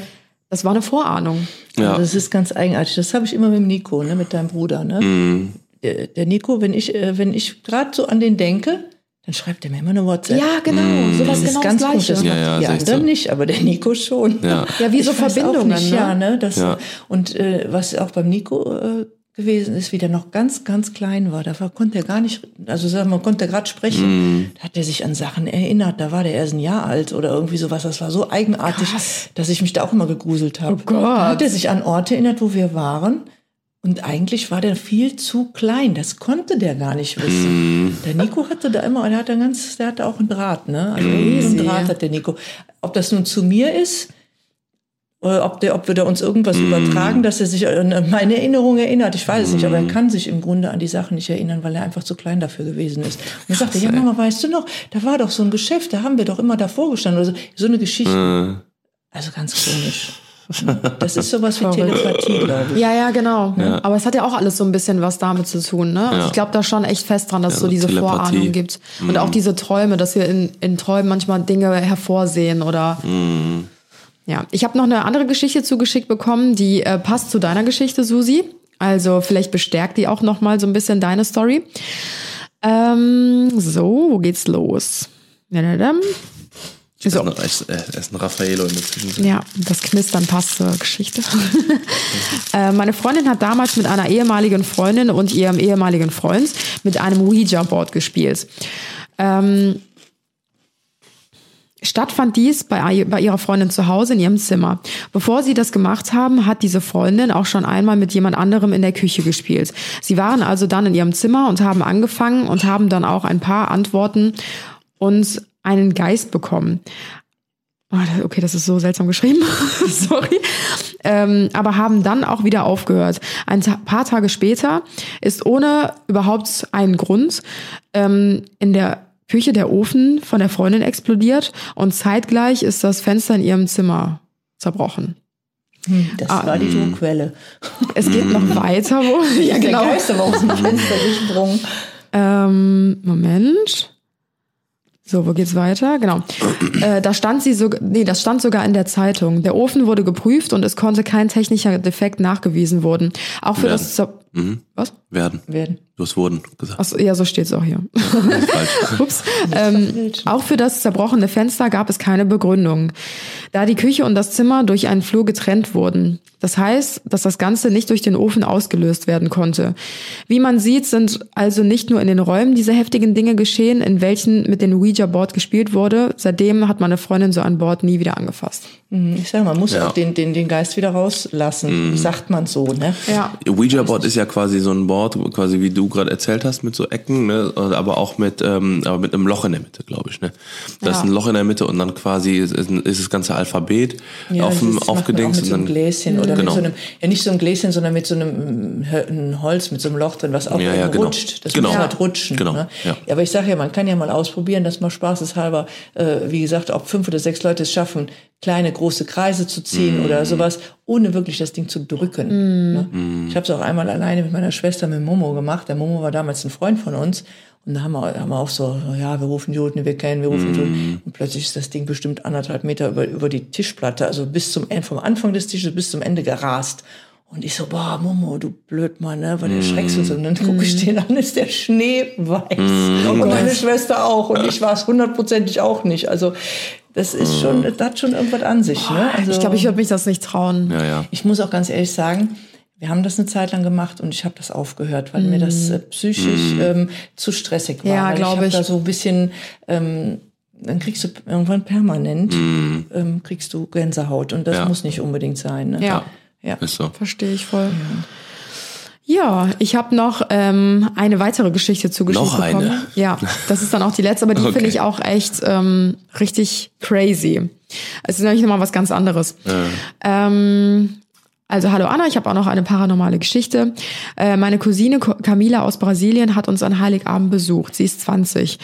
das war eine Vorahnung. Ja. Also das ist ganz eigenartig. Das habe ich immer mit dem Nico, ne, mit deinem Bruder. Ne? Mhm. Der, der Nico, wenn ich, äh, wenn ich gerade so an den denke, dann schreibt er mir immer eine WhatsApp. Ja, genau. So was das ist genau ganz das komisch. Das Gleiche. Ja, macht ja, die anderen so. nicht, aber der Nico schon. Ja. Ja, wie so Ich Verbindungen, Nicht, ne? Ja, ne? Das, Ja. Und äh, was auch beim Nico äh, gewesen ist, wie der noch ganz, ganz klein war, da war, konnte er gar nicht, also sagen wir, konnte er gerade sprechen, Mhm. da hat er sich an Sachen erinnert, da war der erst ein Jahr alt oder irgendwie sowas, das war so eigenartig, dass ich mich da auch immer gegruselt habe. Oh Gott. Da hat er sich an Orte erinnert, wo wir waren und eigentlich war der viel zu klein, das konnte der gar nicht wissen. Der Nico hatte da immer, der hatte ganz, der hatte auch einen Draht, ne? Also irgendwie einen Draht hat der Nico. Ob das nun zu mir ist, oder ob, der, ob wir da uns irgendwas übertragen, dass er sich an meine Erinnerung erinnert. Ich weiß es nicht, aber er kann sich im Grunde an die Sachen nicht erinnern, weil er einfach zu klein dafür gewesen ist. Und er sagte, ja Mama, weißt du noch, da war doch so ein Geschäft, da haben wir doch immer davor gestanden. Oder so, so eine Geschichte. Also ganz komisch. Das ist sowas wie Telepathie, glaube ich. Ja, ja, genau. Aber es hat ja auch alles so ein bisschen was damit zu tun. Ne? Also ich glaube da schon echt fest dran, dass es Ja, so diese Telepathie. Vorahnung gibt. Und auch diese Träume, dass wir in, in Träumen manchmal Dinge hervorsehen oder. Ja, ich habe noch eine andere Geschichte zugeschickt bekommen, die äh, passt zu deiner Geschichte, Susi. Also vielleicht bestärkt die auch noch mal so ein bisschen deine Story. Ähm, so, wo geht's los? Ich So. esse noch- ich esse ein Raffaello in der Zwischenzeit. Ja, das Knistern passt zur Geschichte. äh, meine Freundin hat damals mit einer ehemaligen Freundin und ihrem ehemaligen Freund mit einem Ouija-Board gespielt. Ähm, stattfand dies bei, bei ihrer Freundin zu Hause in ihrem Zimmer. Bevor sie das gemacht haben, hat diese Freundin auch schon einmal mit jemand anderem in der Küche gespielt. Sie waren also dann in ihrem Zimmer und haben angefangen und haben dann auch ein paar Antworten und einen Geist bekommen. Oh, Okay, das ist so seltsam geschrieben. Sorry. Ähm, aber haben dann auch wieder aufgehört. Ein paar Tage später ist ohne überhaupt einen Grund ähm, in der Küche der Ofen von der Freundin explodiert und zeitgleich ist das Fenster in ihrem Zimmer zerbrochen. Das Ah. war die Druckquelle. Es geht noch weiter. Wo, ja, Der genau. Geist aber aus dem Fenster gesprungen. Ähm, Moment. So, wo geht's weiter? Genau. Äh, da stand sie so, nee, das stand sogar in der Zeitung. Der Ofen wurde geprüft und es konnte kein technischer Defekt nachgewiesen worden. Auch für Werden. das Mhm. was? Werden. Werden. Du hast wurden gesagt. Achso, ja, so steht es auch hier. Falsch. Ups. Ähm, auch für das zerbrochene Fenster gab es keine Begründung, da die Küche und das Zimmer durch einen Flur getrennt wurden. Das heißt, dass das Ganze nicht durch den Ofen ausgelöst werden konnte. Wie man sieht, sind also nicht nur in den Räumen diese heftigen Dinge geschehen, in welchen mit dem Ouija-Board gespielt wurde. Seitdem hat meine Freundin so ein Board nie wieder angefasst. Ich sage, man muss Ja. auch den, den, den Geist wieder rauslassen. Sagt man so, ne? Ja. Ouija-Board ist ja quasi so ein Board, quasi wie du gerade erzählt hast, mit so Ecken, ne? aber auch mit, ähm, aber mit einem Loch in der Mitte, glaube ich. Ne? Da Ja. ist ein Loch in der Mitte und dann quasi ist, ist das ganze Alphabet Ja, auf dem aufgedingst mit so und einem dann Gläschen oder Genau. mit so einem, ja nicht so ein Gläschen, sondern mit so einem mm, Hö- ein Holz, mit so einem Loch drin, was auch Ja, ja, genau. rutscht. Das Genau. muss halt rutschen. Genau, Ne? ja. aber ich sage ja, man kann ja mal ausprobieren, dass man spaßeshalber, äh, wie gesagt, ob fünf oder sechs Leute es schaffen, kleine, große Kreise zu ziehen Mhm. oder sowas, ohne wirklich das Ding zu drücken. Ne? Mhm. Ich habe es auch einmal alleine mit meiner Schwester, mit Momo gemacht. Der Momo war damals ein Freund von uns. Und da haben wir, haben wir auch so, ja, wir rufen Juden, die wir kennen, wir rufen Mhm. Juden. Und plötzlich ist das Ding bestimmt anderthalb Meter über, über die Tischplatte, also bis zum Ende, vom Anfang des Tisches bis zum Ende gerast. Und ich so, boah, Momo, du blöd Mann, ne? Weil der schreckst uns. Und dann gucke ich den an, ist der Schnee weiß. Und meine Schwester auch. Und ich war es hundertprozentig auch nicht. Also, das ist schon, das hat schon irgendwas an sich, ne? Also, Ich glaube, ich würde mich das nicht trauen. ja, ja. ich muss auch ganz ehrlich sagen, wir haben das eine Zeit lang gemacht und ich habe das aufgehört, weil mir das äh, psychisch ähm, zu stressig war. Ja, Weil glaub hab ich. da so ein bisschen, ähm, dann kriegst du irgendwann permanent, ähm, kriegst du Gänsehaut und das Ja. muss nicht unbedingt sein. Ne? Ja. ja. Ist so. Verstehe ich voll. Ja, ich habe noch ähm, eine weitere Geschichte zugeschickt Noch eine? bekommen. Ja, das ist dann auch die letzte, aber die Okay. finde ich auch echt ähm, richtig crazy. Es ist nämlich nochmal was ganz anderes. Ähm, also hallo Anna, ich habe auch noch eine paranormale Geschichte. Äh, meine Cousine Camila aus Brasilien hat uns an Heiligabend besucht. Sie ist 20.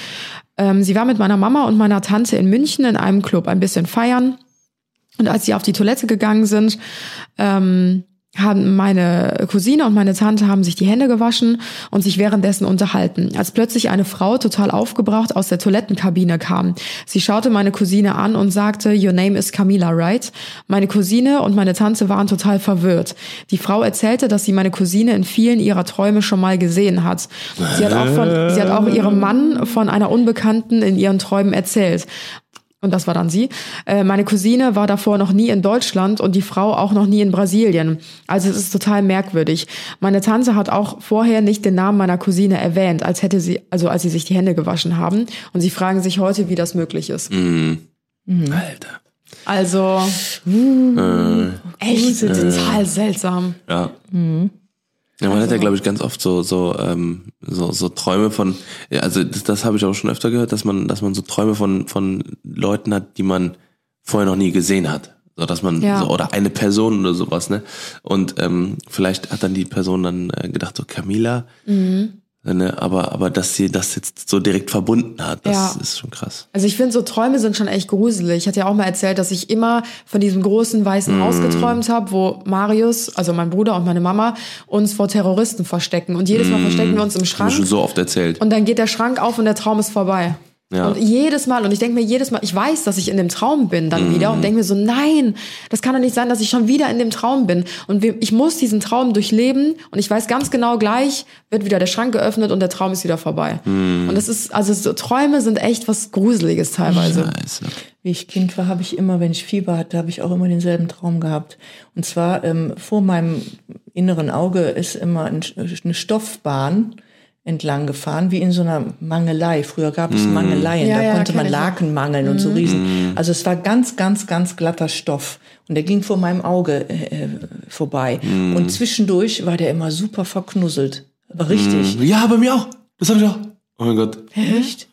Ähm, sie war mit meiner Mama und meiner Tante in München in einem Club ein bisschen feiern. Und als sie auf die Toilette gegangen sind, ähm, haben meine Cousine und meine Tante haben sich die Hände gewaschen und sich währenddessen unterhalten, als plötzlich eine Frau total aufgebracht aus der Toilettenkabine kam. Sie schaute meine Cousine an und sagte, Your name is Camila, right? Meine Cousine und meine Tante waren total verwirrt. Die Frau erzählte, dass sie meine Cousine in vielen ihrer Träume schon mal gesehen hat. Sie hat auch von, sie hat auch ihrem Mann von einer Unbekannten in ihren Träumen erzählt. Und das war dann sie. Äh, meine Cousine war davor noch nie in Deutschland und die Frau auch noch nie in Brasilien. Also es ist total merkwürdig. Meine Tante hat auch vorher nicht den Namen meiner Cousine erwähnt, als hätte sie, also als sie sich die Hände gewaschen haben. Und sie fragen sich heute, wie das möglich ist. Alter. Also echt total seltsam. Ja. Ja, man hat ja, glaube ich, ganz oft so so ähm, so so Träume von, ja, also das, das habe ich auch schon öfter gehört, dass man dass man so Träume von von Leuten hat, die man vorher noch nie gesehen hat, so dass man Ja. so oder eine Person oder sowas, ne? Und ähm, vielleicht hat dann die Person dann äh, gedacht so Camila, ne? Aber aber dass sie das jetzt so direkt verbunden hat, das Ja. ist schon krass. Also ich finde, so Träume sind schon echt gruselig. Ich hatte ja auch mal erzählt, dass ich immer von diesem großen weißen Mm. Haus geträumt habe, wo Marius, also mein Bruder und meine Mama, uns vor Terroristen verstecken. Und jedes Mal verstecken wir uns im Schrank. ich schon so oft erzählt. Und dann geht der Schrank auf und der Traum ist vorbei. Ja. Und jedes Mal, und ich denke mir jedes Mal, ich weiß, dass ich in dem Traum bin Mhm. dann wieder und denke mir so, nein, das kann doch nicht sein, dass ich schon wieder in dem Traum bin. Und ich muss diesen Traum durchleben und ich weiß ganz genau, gleich wird wieder der Schrank geöffnet und der Traum ist wieder vorbei. Mhm. Und das ist, also so, Träume sind echt was Gruseliges teilweise. Scheiße. Wie ich Kind war, habe ich immer, wenn ich Fieber hatte, habe ich auch immer denselben Traum gehabt. Und zwar ähm, vor meinem inneren Auge ist immer ein, eine Stoffbahn entlang gefahren, wie in so einer Mangelei. Früher gab es Mangeleien, Ja, da ja, konnte man. Laken mangeln und so riesen. Also es war ganz, ganz, ganz glatter Stoff. Und der ging vor meinem Auge äh, äh, vorbei. Und zwischendurch war der immer super verknusselt. Aber richtig. Ja, bei mir auch. Das habe ich auch. Oh mein Gott. Echt?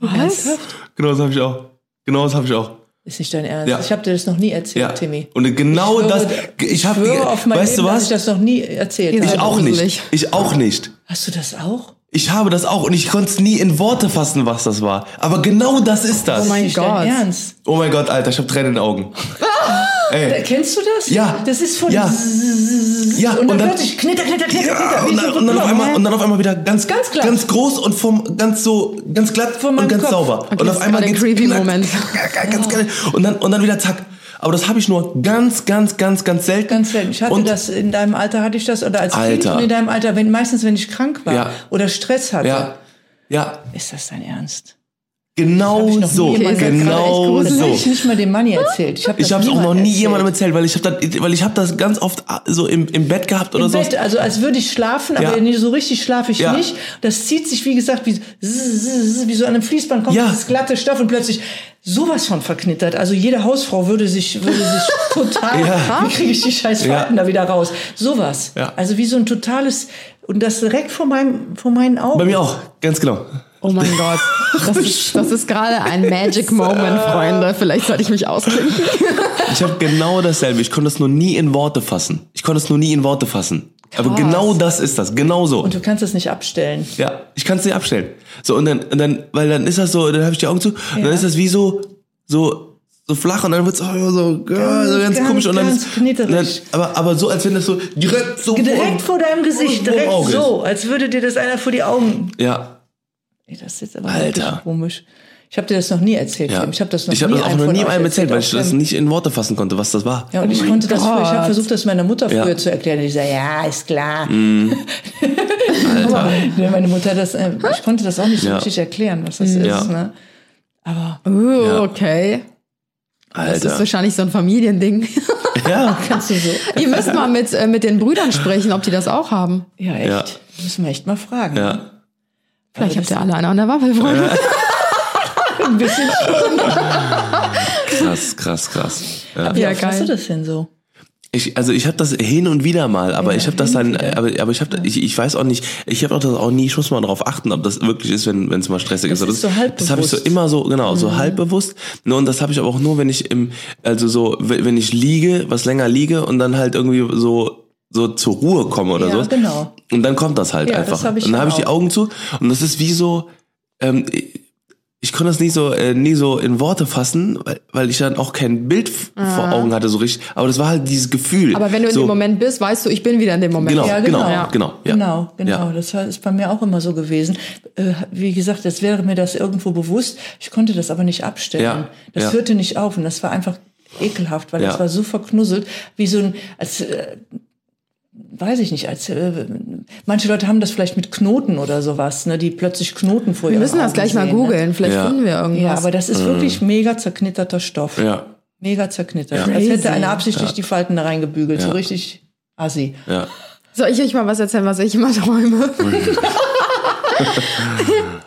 Was? Genau das habe ich auch. Genau das habe ich auch. Ist nicht dein Ernst? Ja. Ich habe dir das noch nie erzählt, Ja. Timmy. Und genau Ich das. schwöre, Ich habe. schwöre auf mein Weißt Leben, du dass ich was? das noch nie erzählt. Ich auch gruselig. nicht. Ich auch nicht. Hast du das auch? Ich habe das auch und ich konnte es nie in Worte fassen, was das war. Aber genau das ist das. Oh mein Gott. dein Ernst? Oh mein Gott, Alter, ich habe Tränen in den Augen. Ey. Kennst du das? Ja. Das ist von Ja. Ja, und dann, plötzlich knitter, knitter, knitter, knitter. Ja, wie und, dann, und, dann auf einmal, und dann auf einmal wieder ganz, Ganz glatt. ganz groß und vom ganz so ganz glatt Von und ganz Kopf. sauber. Okay, und auf einmal geht's creepy knack, Moment. ganz geil. Und dann und dann wieder zack. Aber das habe ich nur ganz, ganz, ganz, ganz selten. Ganz selten. Ich hatte Und- das, in deinem Alter hatte ich das, oder als Kind Alter. und in deinem Alter, wenn, meistens wenn ich krank war Ja. oder Stress hatte. Ja, ja, Ist das dein Ernst? Genau so, erzählt. genau Das habe so. ich nicht mal dem Manni erzählt. Ich habe es auch noch nie jemandem erzählt, weil ich habe das, weil ich habe das ganz oft ah, so im, im Bett gehabt oder Im so. Bett, also als würde ich schlafen, aber Ja. so richtig schlafe ich Ja. nicht. Das zieht sich, wie gesagt, wie, wie so an einem Fließband kommt Ja. dieses glatte Stoff und plötzlich sowas von verknittert. Also jede Hausfrau würde sich, würde sich total, Ja. wie kriege ich die scheiß Falten da wieder raus? Sowas. Ja. Also wie so ein totales, und das direkt vor meinem, vor meinen Augen. Bei mir auch, ganz genau. Oh mein Gott. Das ist, das ist gerade ein Magic Moment, Freunde. Vielleicht sollte ich mich ausklinken. Ich habe genau dasselbe. Ich konnte es nur nie in Worte fassen. Ich konnte es nur nie in Worte fassen. Aber genau das ist das, genau so. Und du kannst das nicht abstellen. Ja, ich kann es nicht abstellen. So und dann, und dann, weil dann ist das so, dann habe ich die Augen zu, und dann Ja. ist das wie so, so, so flach und dann wird's auch so, so ganz, ganz, ganz, komisch und dann, ganz ist, und dann aber, aber so, als wenn das so direkt so Direkt vor deinem Gesicht, vor direkt Auge so, als würde dir das einer vor die Augen. Ja, Ey, Das ist jetzt aber Alter. komisch. Ich habe dir das noch nie erzählt. ja. Tim. Ich habe das noch ich habe nie das auch einem noch nie einem erzählt, weil ich das nicht in Worte fassen konnte, was das war. Ja, und ich konnte das früher, ich Gott. habe versucht, das meiner Mutter früher Ja. zu erklären. Die sagt, ja, ist klar. Aber nee, meine Mutter, das, äh, ich konnte das auch nicht Ja. richtig erklären, was das Ja. ist. Ne? Aber Uh, Ja. okay. Das ist Alter. wahrscheinlich so ein Familiending. Ja, kannst du so. Ihr müsst mal mit, äh, mit den Brüdern sprechen, ob die das auch haben. Ja, echt. Ja. Müssen wir echt mal fragen. ja. Vielleicht habt ihr alle eine an der Waffel, Freunde. Ein bisschen schon. Krass, krass, krass. Ja. Wie Ja, oft hast geil. du das denn so? Ich, also ich habe das hin und wieder mal, aber Ja, ich habe das dann, aber, aber ich habe, ich, ich weiß auch nicht, ich habe auch das auch nie, ich muss mal darauf achten, ob das wirklich ist, wenn es mal stressig Das ist. ist so halbbewusst. Das habe ich so immer so, genau, so halbbewusst. Nur und das habe ich aber auch nur, wenn ich im, also so, wenn ich liege, was länger liege und dann halt irgendwie so so zur Ruhe komme oder Ja, so. genau. Und dann kommt das halt Ja, einfach. das hab ich und dann habe ich die. Augen zu und das ist wie so, ähm, ich konnte das nie so, äh, nie so in Worte fassen, weil, weil ich dann auch kein Bild f- vor Augen hatte so richtig. Aber das war halt dieses Gefühl. Ah. Aber wenn du in so, dem Moment bist, weißt du, ich bin wieder in dem Moment. Genau, Ja, genau, genau. genau, genau. Ja. Genau, genau. Ja. Das ist bei mir auch immer so gewesen. Äh, Wie gesagt, jetzt wäre mir das irgendwo bewusst. Ich konnte das aber nicht abstellen. Ja, Das ja. hörte nicht auf und das war einfach ekelhaft, weil Ja. das war so verknusselt, wie so ein, als, äh, weiß ich nicht, als, äh, manche Leute haben das vielleicht mit Knoten oder sowas, ne, die plötzlich Knoten vor Wir ihren müssen das Augen gleich mal sehen, Ne? googeln. Vielleicht Ja. finden wir irgendwas. Ja, aber das ist wirklich mega zerknitterter Stoff. Ja, Mega zerknittert. Ja. Als hätte einer absichtlich die Falten da reingebügelt. So Ja. richtig assi. ja. Soll ich euch mal was erzählen, was ich immer träume?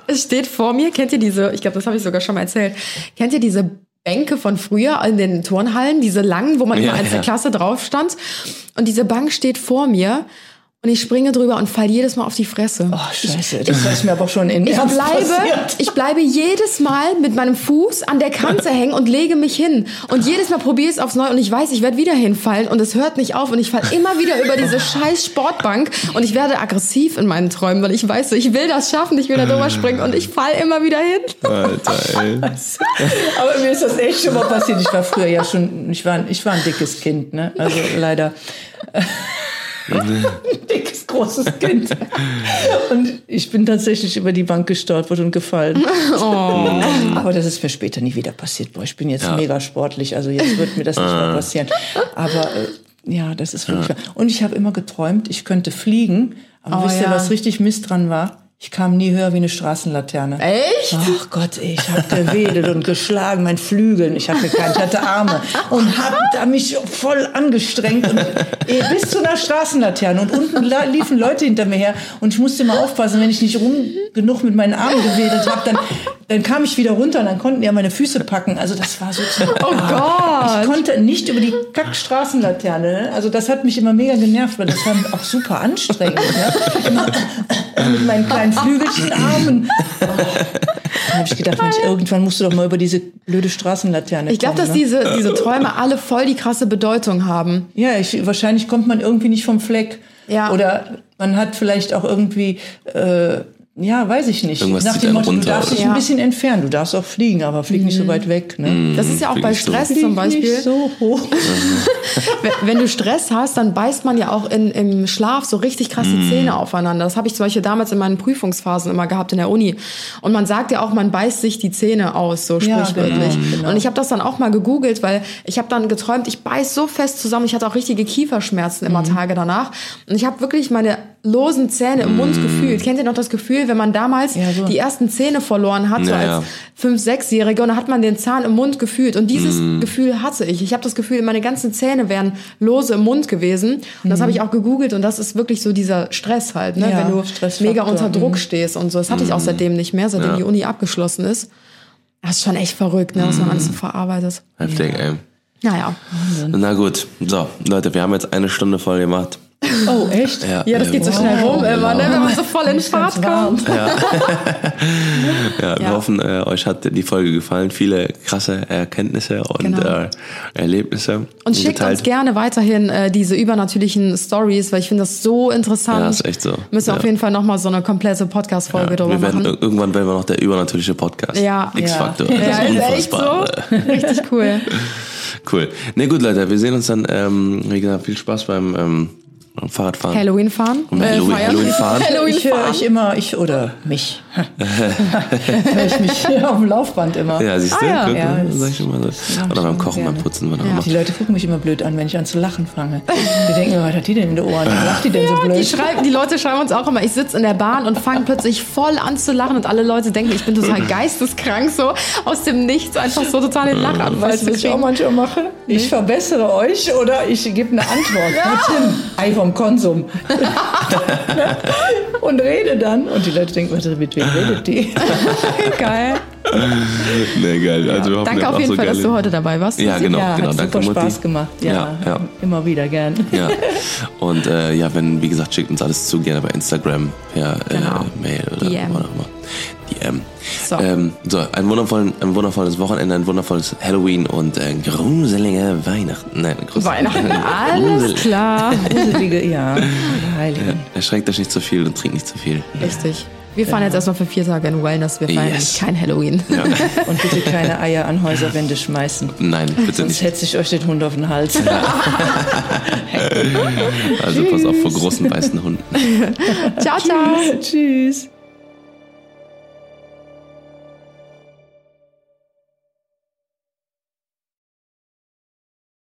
es steht vor mir, kennt ihr diese, ich glaube, das habe ich sogar schon mal erzählt, kennt ihr diese Bänke von früher in den Turnhallen, diese langen, wo man Ja, immer als ja. Klasse drauf stand? Und diese Bank steht vor mir und ich springe drüber und fall jedes Mal auf die Fresse. Oh, scheiße. Das ist mir aber schon in Ich Ernst bleibe, passiert. ich bleibe jedes Mal mit meinem Fuß an der Kante hängen und lege mich hin. Und jedes Mal probiere ich es aufs Neue und ich weiß, ich werde wieder hinfallen und es hört nicht auf und ich falle immer wieder über diese scheiß Sportbank und ich werde aggressiv in meinen Träumen, weil ich weiß, so, ich will das schaffen, ich will da drüber springen und ich falle immer wieder hin. Alter, ey. Aber mir ist das echt schon mal passiert. Ich war früher ja schon, ich war, ich war ein dickes Kind, ne? Also leider. Ein dickes, großes Kind. Und ich bin tatsächlich über die Bank gestolpert und gefallen. Aber das ist mir später nie wieder passiert. Boah, ich bin jetzt Ja. mega sportlich, also jetzt wird mir das nicht mehr passieren. Aber äh, ja, das ist wirklich wahr. Und ich habe immer geträumt, ich könnte fliegen. Aber Oh, wisst ihr, ja. was richtig Mies dran war? Ich kam nie höher wie eine Straßenlaterne. Echt? Ach Gott, ich habe gewedelt und geschlagen, mein Flügeln. Ich hatte keine, ich hatte Arme und habe da mich voll angestrengt und bis zu einer Straßenlaterne und unten liefen Leute hinter mir her und ich musste immer aufpassen, wenn ich nicht rum genug mit meinen Armen gewedelt habe, dann dann kam ich wieder runter und dann konnten die ja meine Füße packen. Also das war so Oh Gott. Ich konnte nicht über die Kackstraßenlaterne. Ne? Also das hat mich immer mega genervt, weil das war auch super anstrengend. Ne? Mit meinen kleinen flügelchen Armen. Oh. Dann habe ich gedacht, Mensch, irgendwann musst du doch mal über diese blöde Straßenlaterne Ich glaube, dass ne? diese, diese Träume alle voll die krasse Bedeutung haben. Ja, ich, wahrscheinlich kommt man irgendwie nicht vom Fleck. Ja. Oder man hat vielleicht auch irgendwie, äh, ja, weiß ich nicht. Irgendwas Nach dem Motto, du runter darfst oder dich so. ein bisschen entfernen. Du darfst auch fliegen, aber flieg nicht so weit weg. Ne? Das ist ja auch flieg bei so. Stress Flieg zum Beispiel. Nicht so hoch. wenn, wenn du Stress hast, dann beißt man ja auch in, im Schlaf so richtig krass die Zähne aufeinander. Das habe ich zum Beispiel damals in meinen Prüfungsphasen immer gehabt in der Uni. Und man sagt ja auch, man beißt sich die Zähne aus, so Ja, sprichwörtlich. genau, genau. Und ich habe das dann auch mal gegoogelt, weil ich habe dann geträumt, ich beiß so fest zusammen. Ich hatte auch richtige Kieferschmerzen immer Mhm. Tage danach. Und ich habe wirklich meine losen Zähne im Mund gefühlt. Kennt ihr noch das Gefühl, wenn man damals Ja, so. die ersten Zähne verloren hat, so Ja, als ja. fünf, sechsjährige und dann hat man den Zahn im Mund gefühlt und dieses Mhm. Gefühl hatte ich. Ich habe das Gefühl, meine ganzen Zähne wären lose im Mund gewesen und das habe ich auch gegoogelt und das ist wirklich so dieser Stress halt, ne? Ja, wenn du mega unter Druck mhm. stehst und so. Das hatte ich auch seitdem nicht mehr, seitdem Ja. die Uni abgeschlossen ist. Das ist schon echt verrückt, ne, was man alles so verarbeitet. Heftig, ey. Naja. Na gut, so, Leute, wir haben jetzt eine Stunde voll gemacht. Oh, echt? Ja, das äh, geht so wow. schnell rum immer, ne, wenn man so voll in Ist Fahrt kommt. Ja, wir Ja. hoffen, äh, euch hat die Folge gefallen. Viele krasse Erkenntnisse und Genau. äh, Erlebnisse. Und schickt geteilt. uns gerne weiterhin äh, diese übernatürlichen Stories, weil ich finde das so interessant. Ja, ist echt so. Müssen wir Ja. auf jeden Fall nochmal so eine komplette Podcast-Folge Ja, drüber werden, machen. ir- irgendwann werden wir noch der übernatürliche Podcast. Ja. X-Faktor. Ja. Das Ja, ist echt so. Unfassbare. Richtig cool. Cool. Ne, gut, Leute, wir sehen uns dann, ähm, wie gesagt, viel Spaß beim ähm, Fahrradfahren. Halloween fahren. Halloween- feiern. Halloween fahren. Halloween Ich höre euch immer, ich oder mich. Höre ich mich auf dem Laufband immer. Ja, siehst du? Ah, ja. Ja, das sag ich mal so. Oder beim Kochen, beim. Putzen, was auch Ja. immer. Die Leute gucken mich immer blöd an, wenn ich an zu lachen fange. Die denken, was hat die denn in den Ohren? Was lacht die denn so blöd? Die, schreiben, die Leute schreiben uns auch immer, ich sitze in der Bahn und fange plötzlich voll an zu lachen und alle Leute denken, ich bin total geisteskrank, so aus dem Nichts einfach so total den Lachanfall Weißt du, was ich auch manchmal mache? Ich verbessere euch oder ich gebe eine Antwort. Ja. Tim, Ei vom Konsum. und rede dann. Und die Leute denken, was, mit wem die? Geil. Nee, geil. Also hoffen, Danke auf jeden so Fall, dass du heute dabei warst. Ja, genau, ja, genau. hat Danke, super Mutti. Spaß gemacht. Ja, Ja, ja. immer wieder gern. Ja. Und äh, ja, wenn, wie gesagt, schickt uns alles zu, gerne bei Instagram, per Genau. äh, Mail oder DM. auch immer. DM. So. Ähm, so, ein, wundervollen, ein wundervolles Wochenende, ein wundervolles Halloween und äh, gruselige Weihnachten. Nein, grusel- Weihnachten, alles klar. Gruselige, ja. Heiligen. Erschreckt euch nicht zu viel und trinkt nicht zu viel. Richtig. Wir fahren jetzt erstmal für vier Tage in Wellness. Wir feiern Yes. kein Halloween. Und bitte keine Eier an Häuserwände schmeißen. Nein, bitte Sonst nicht. hetze ich euch den Hund auf den Hals. Also pass auf vor großen weißen Hunden. ciao, ciao. Tschüss.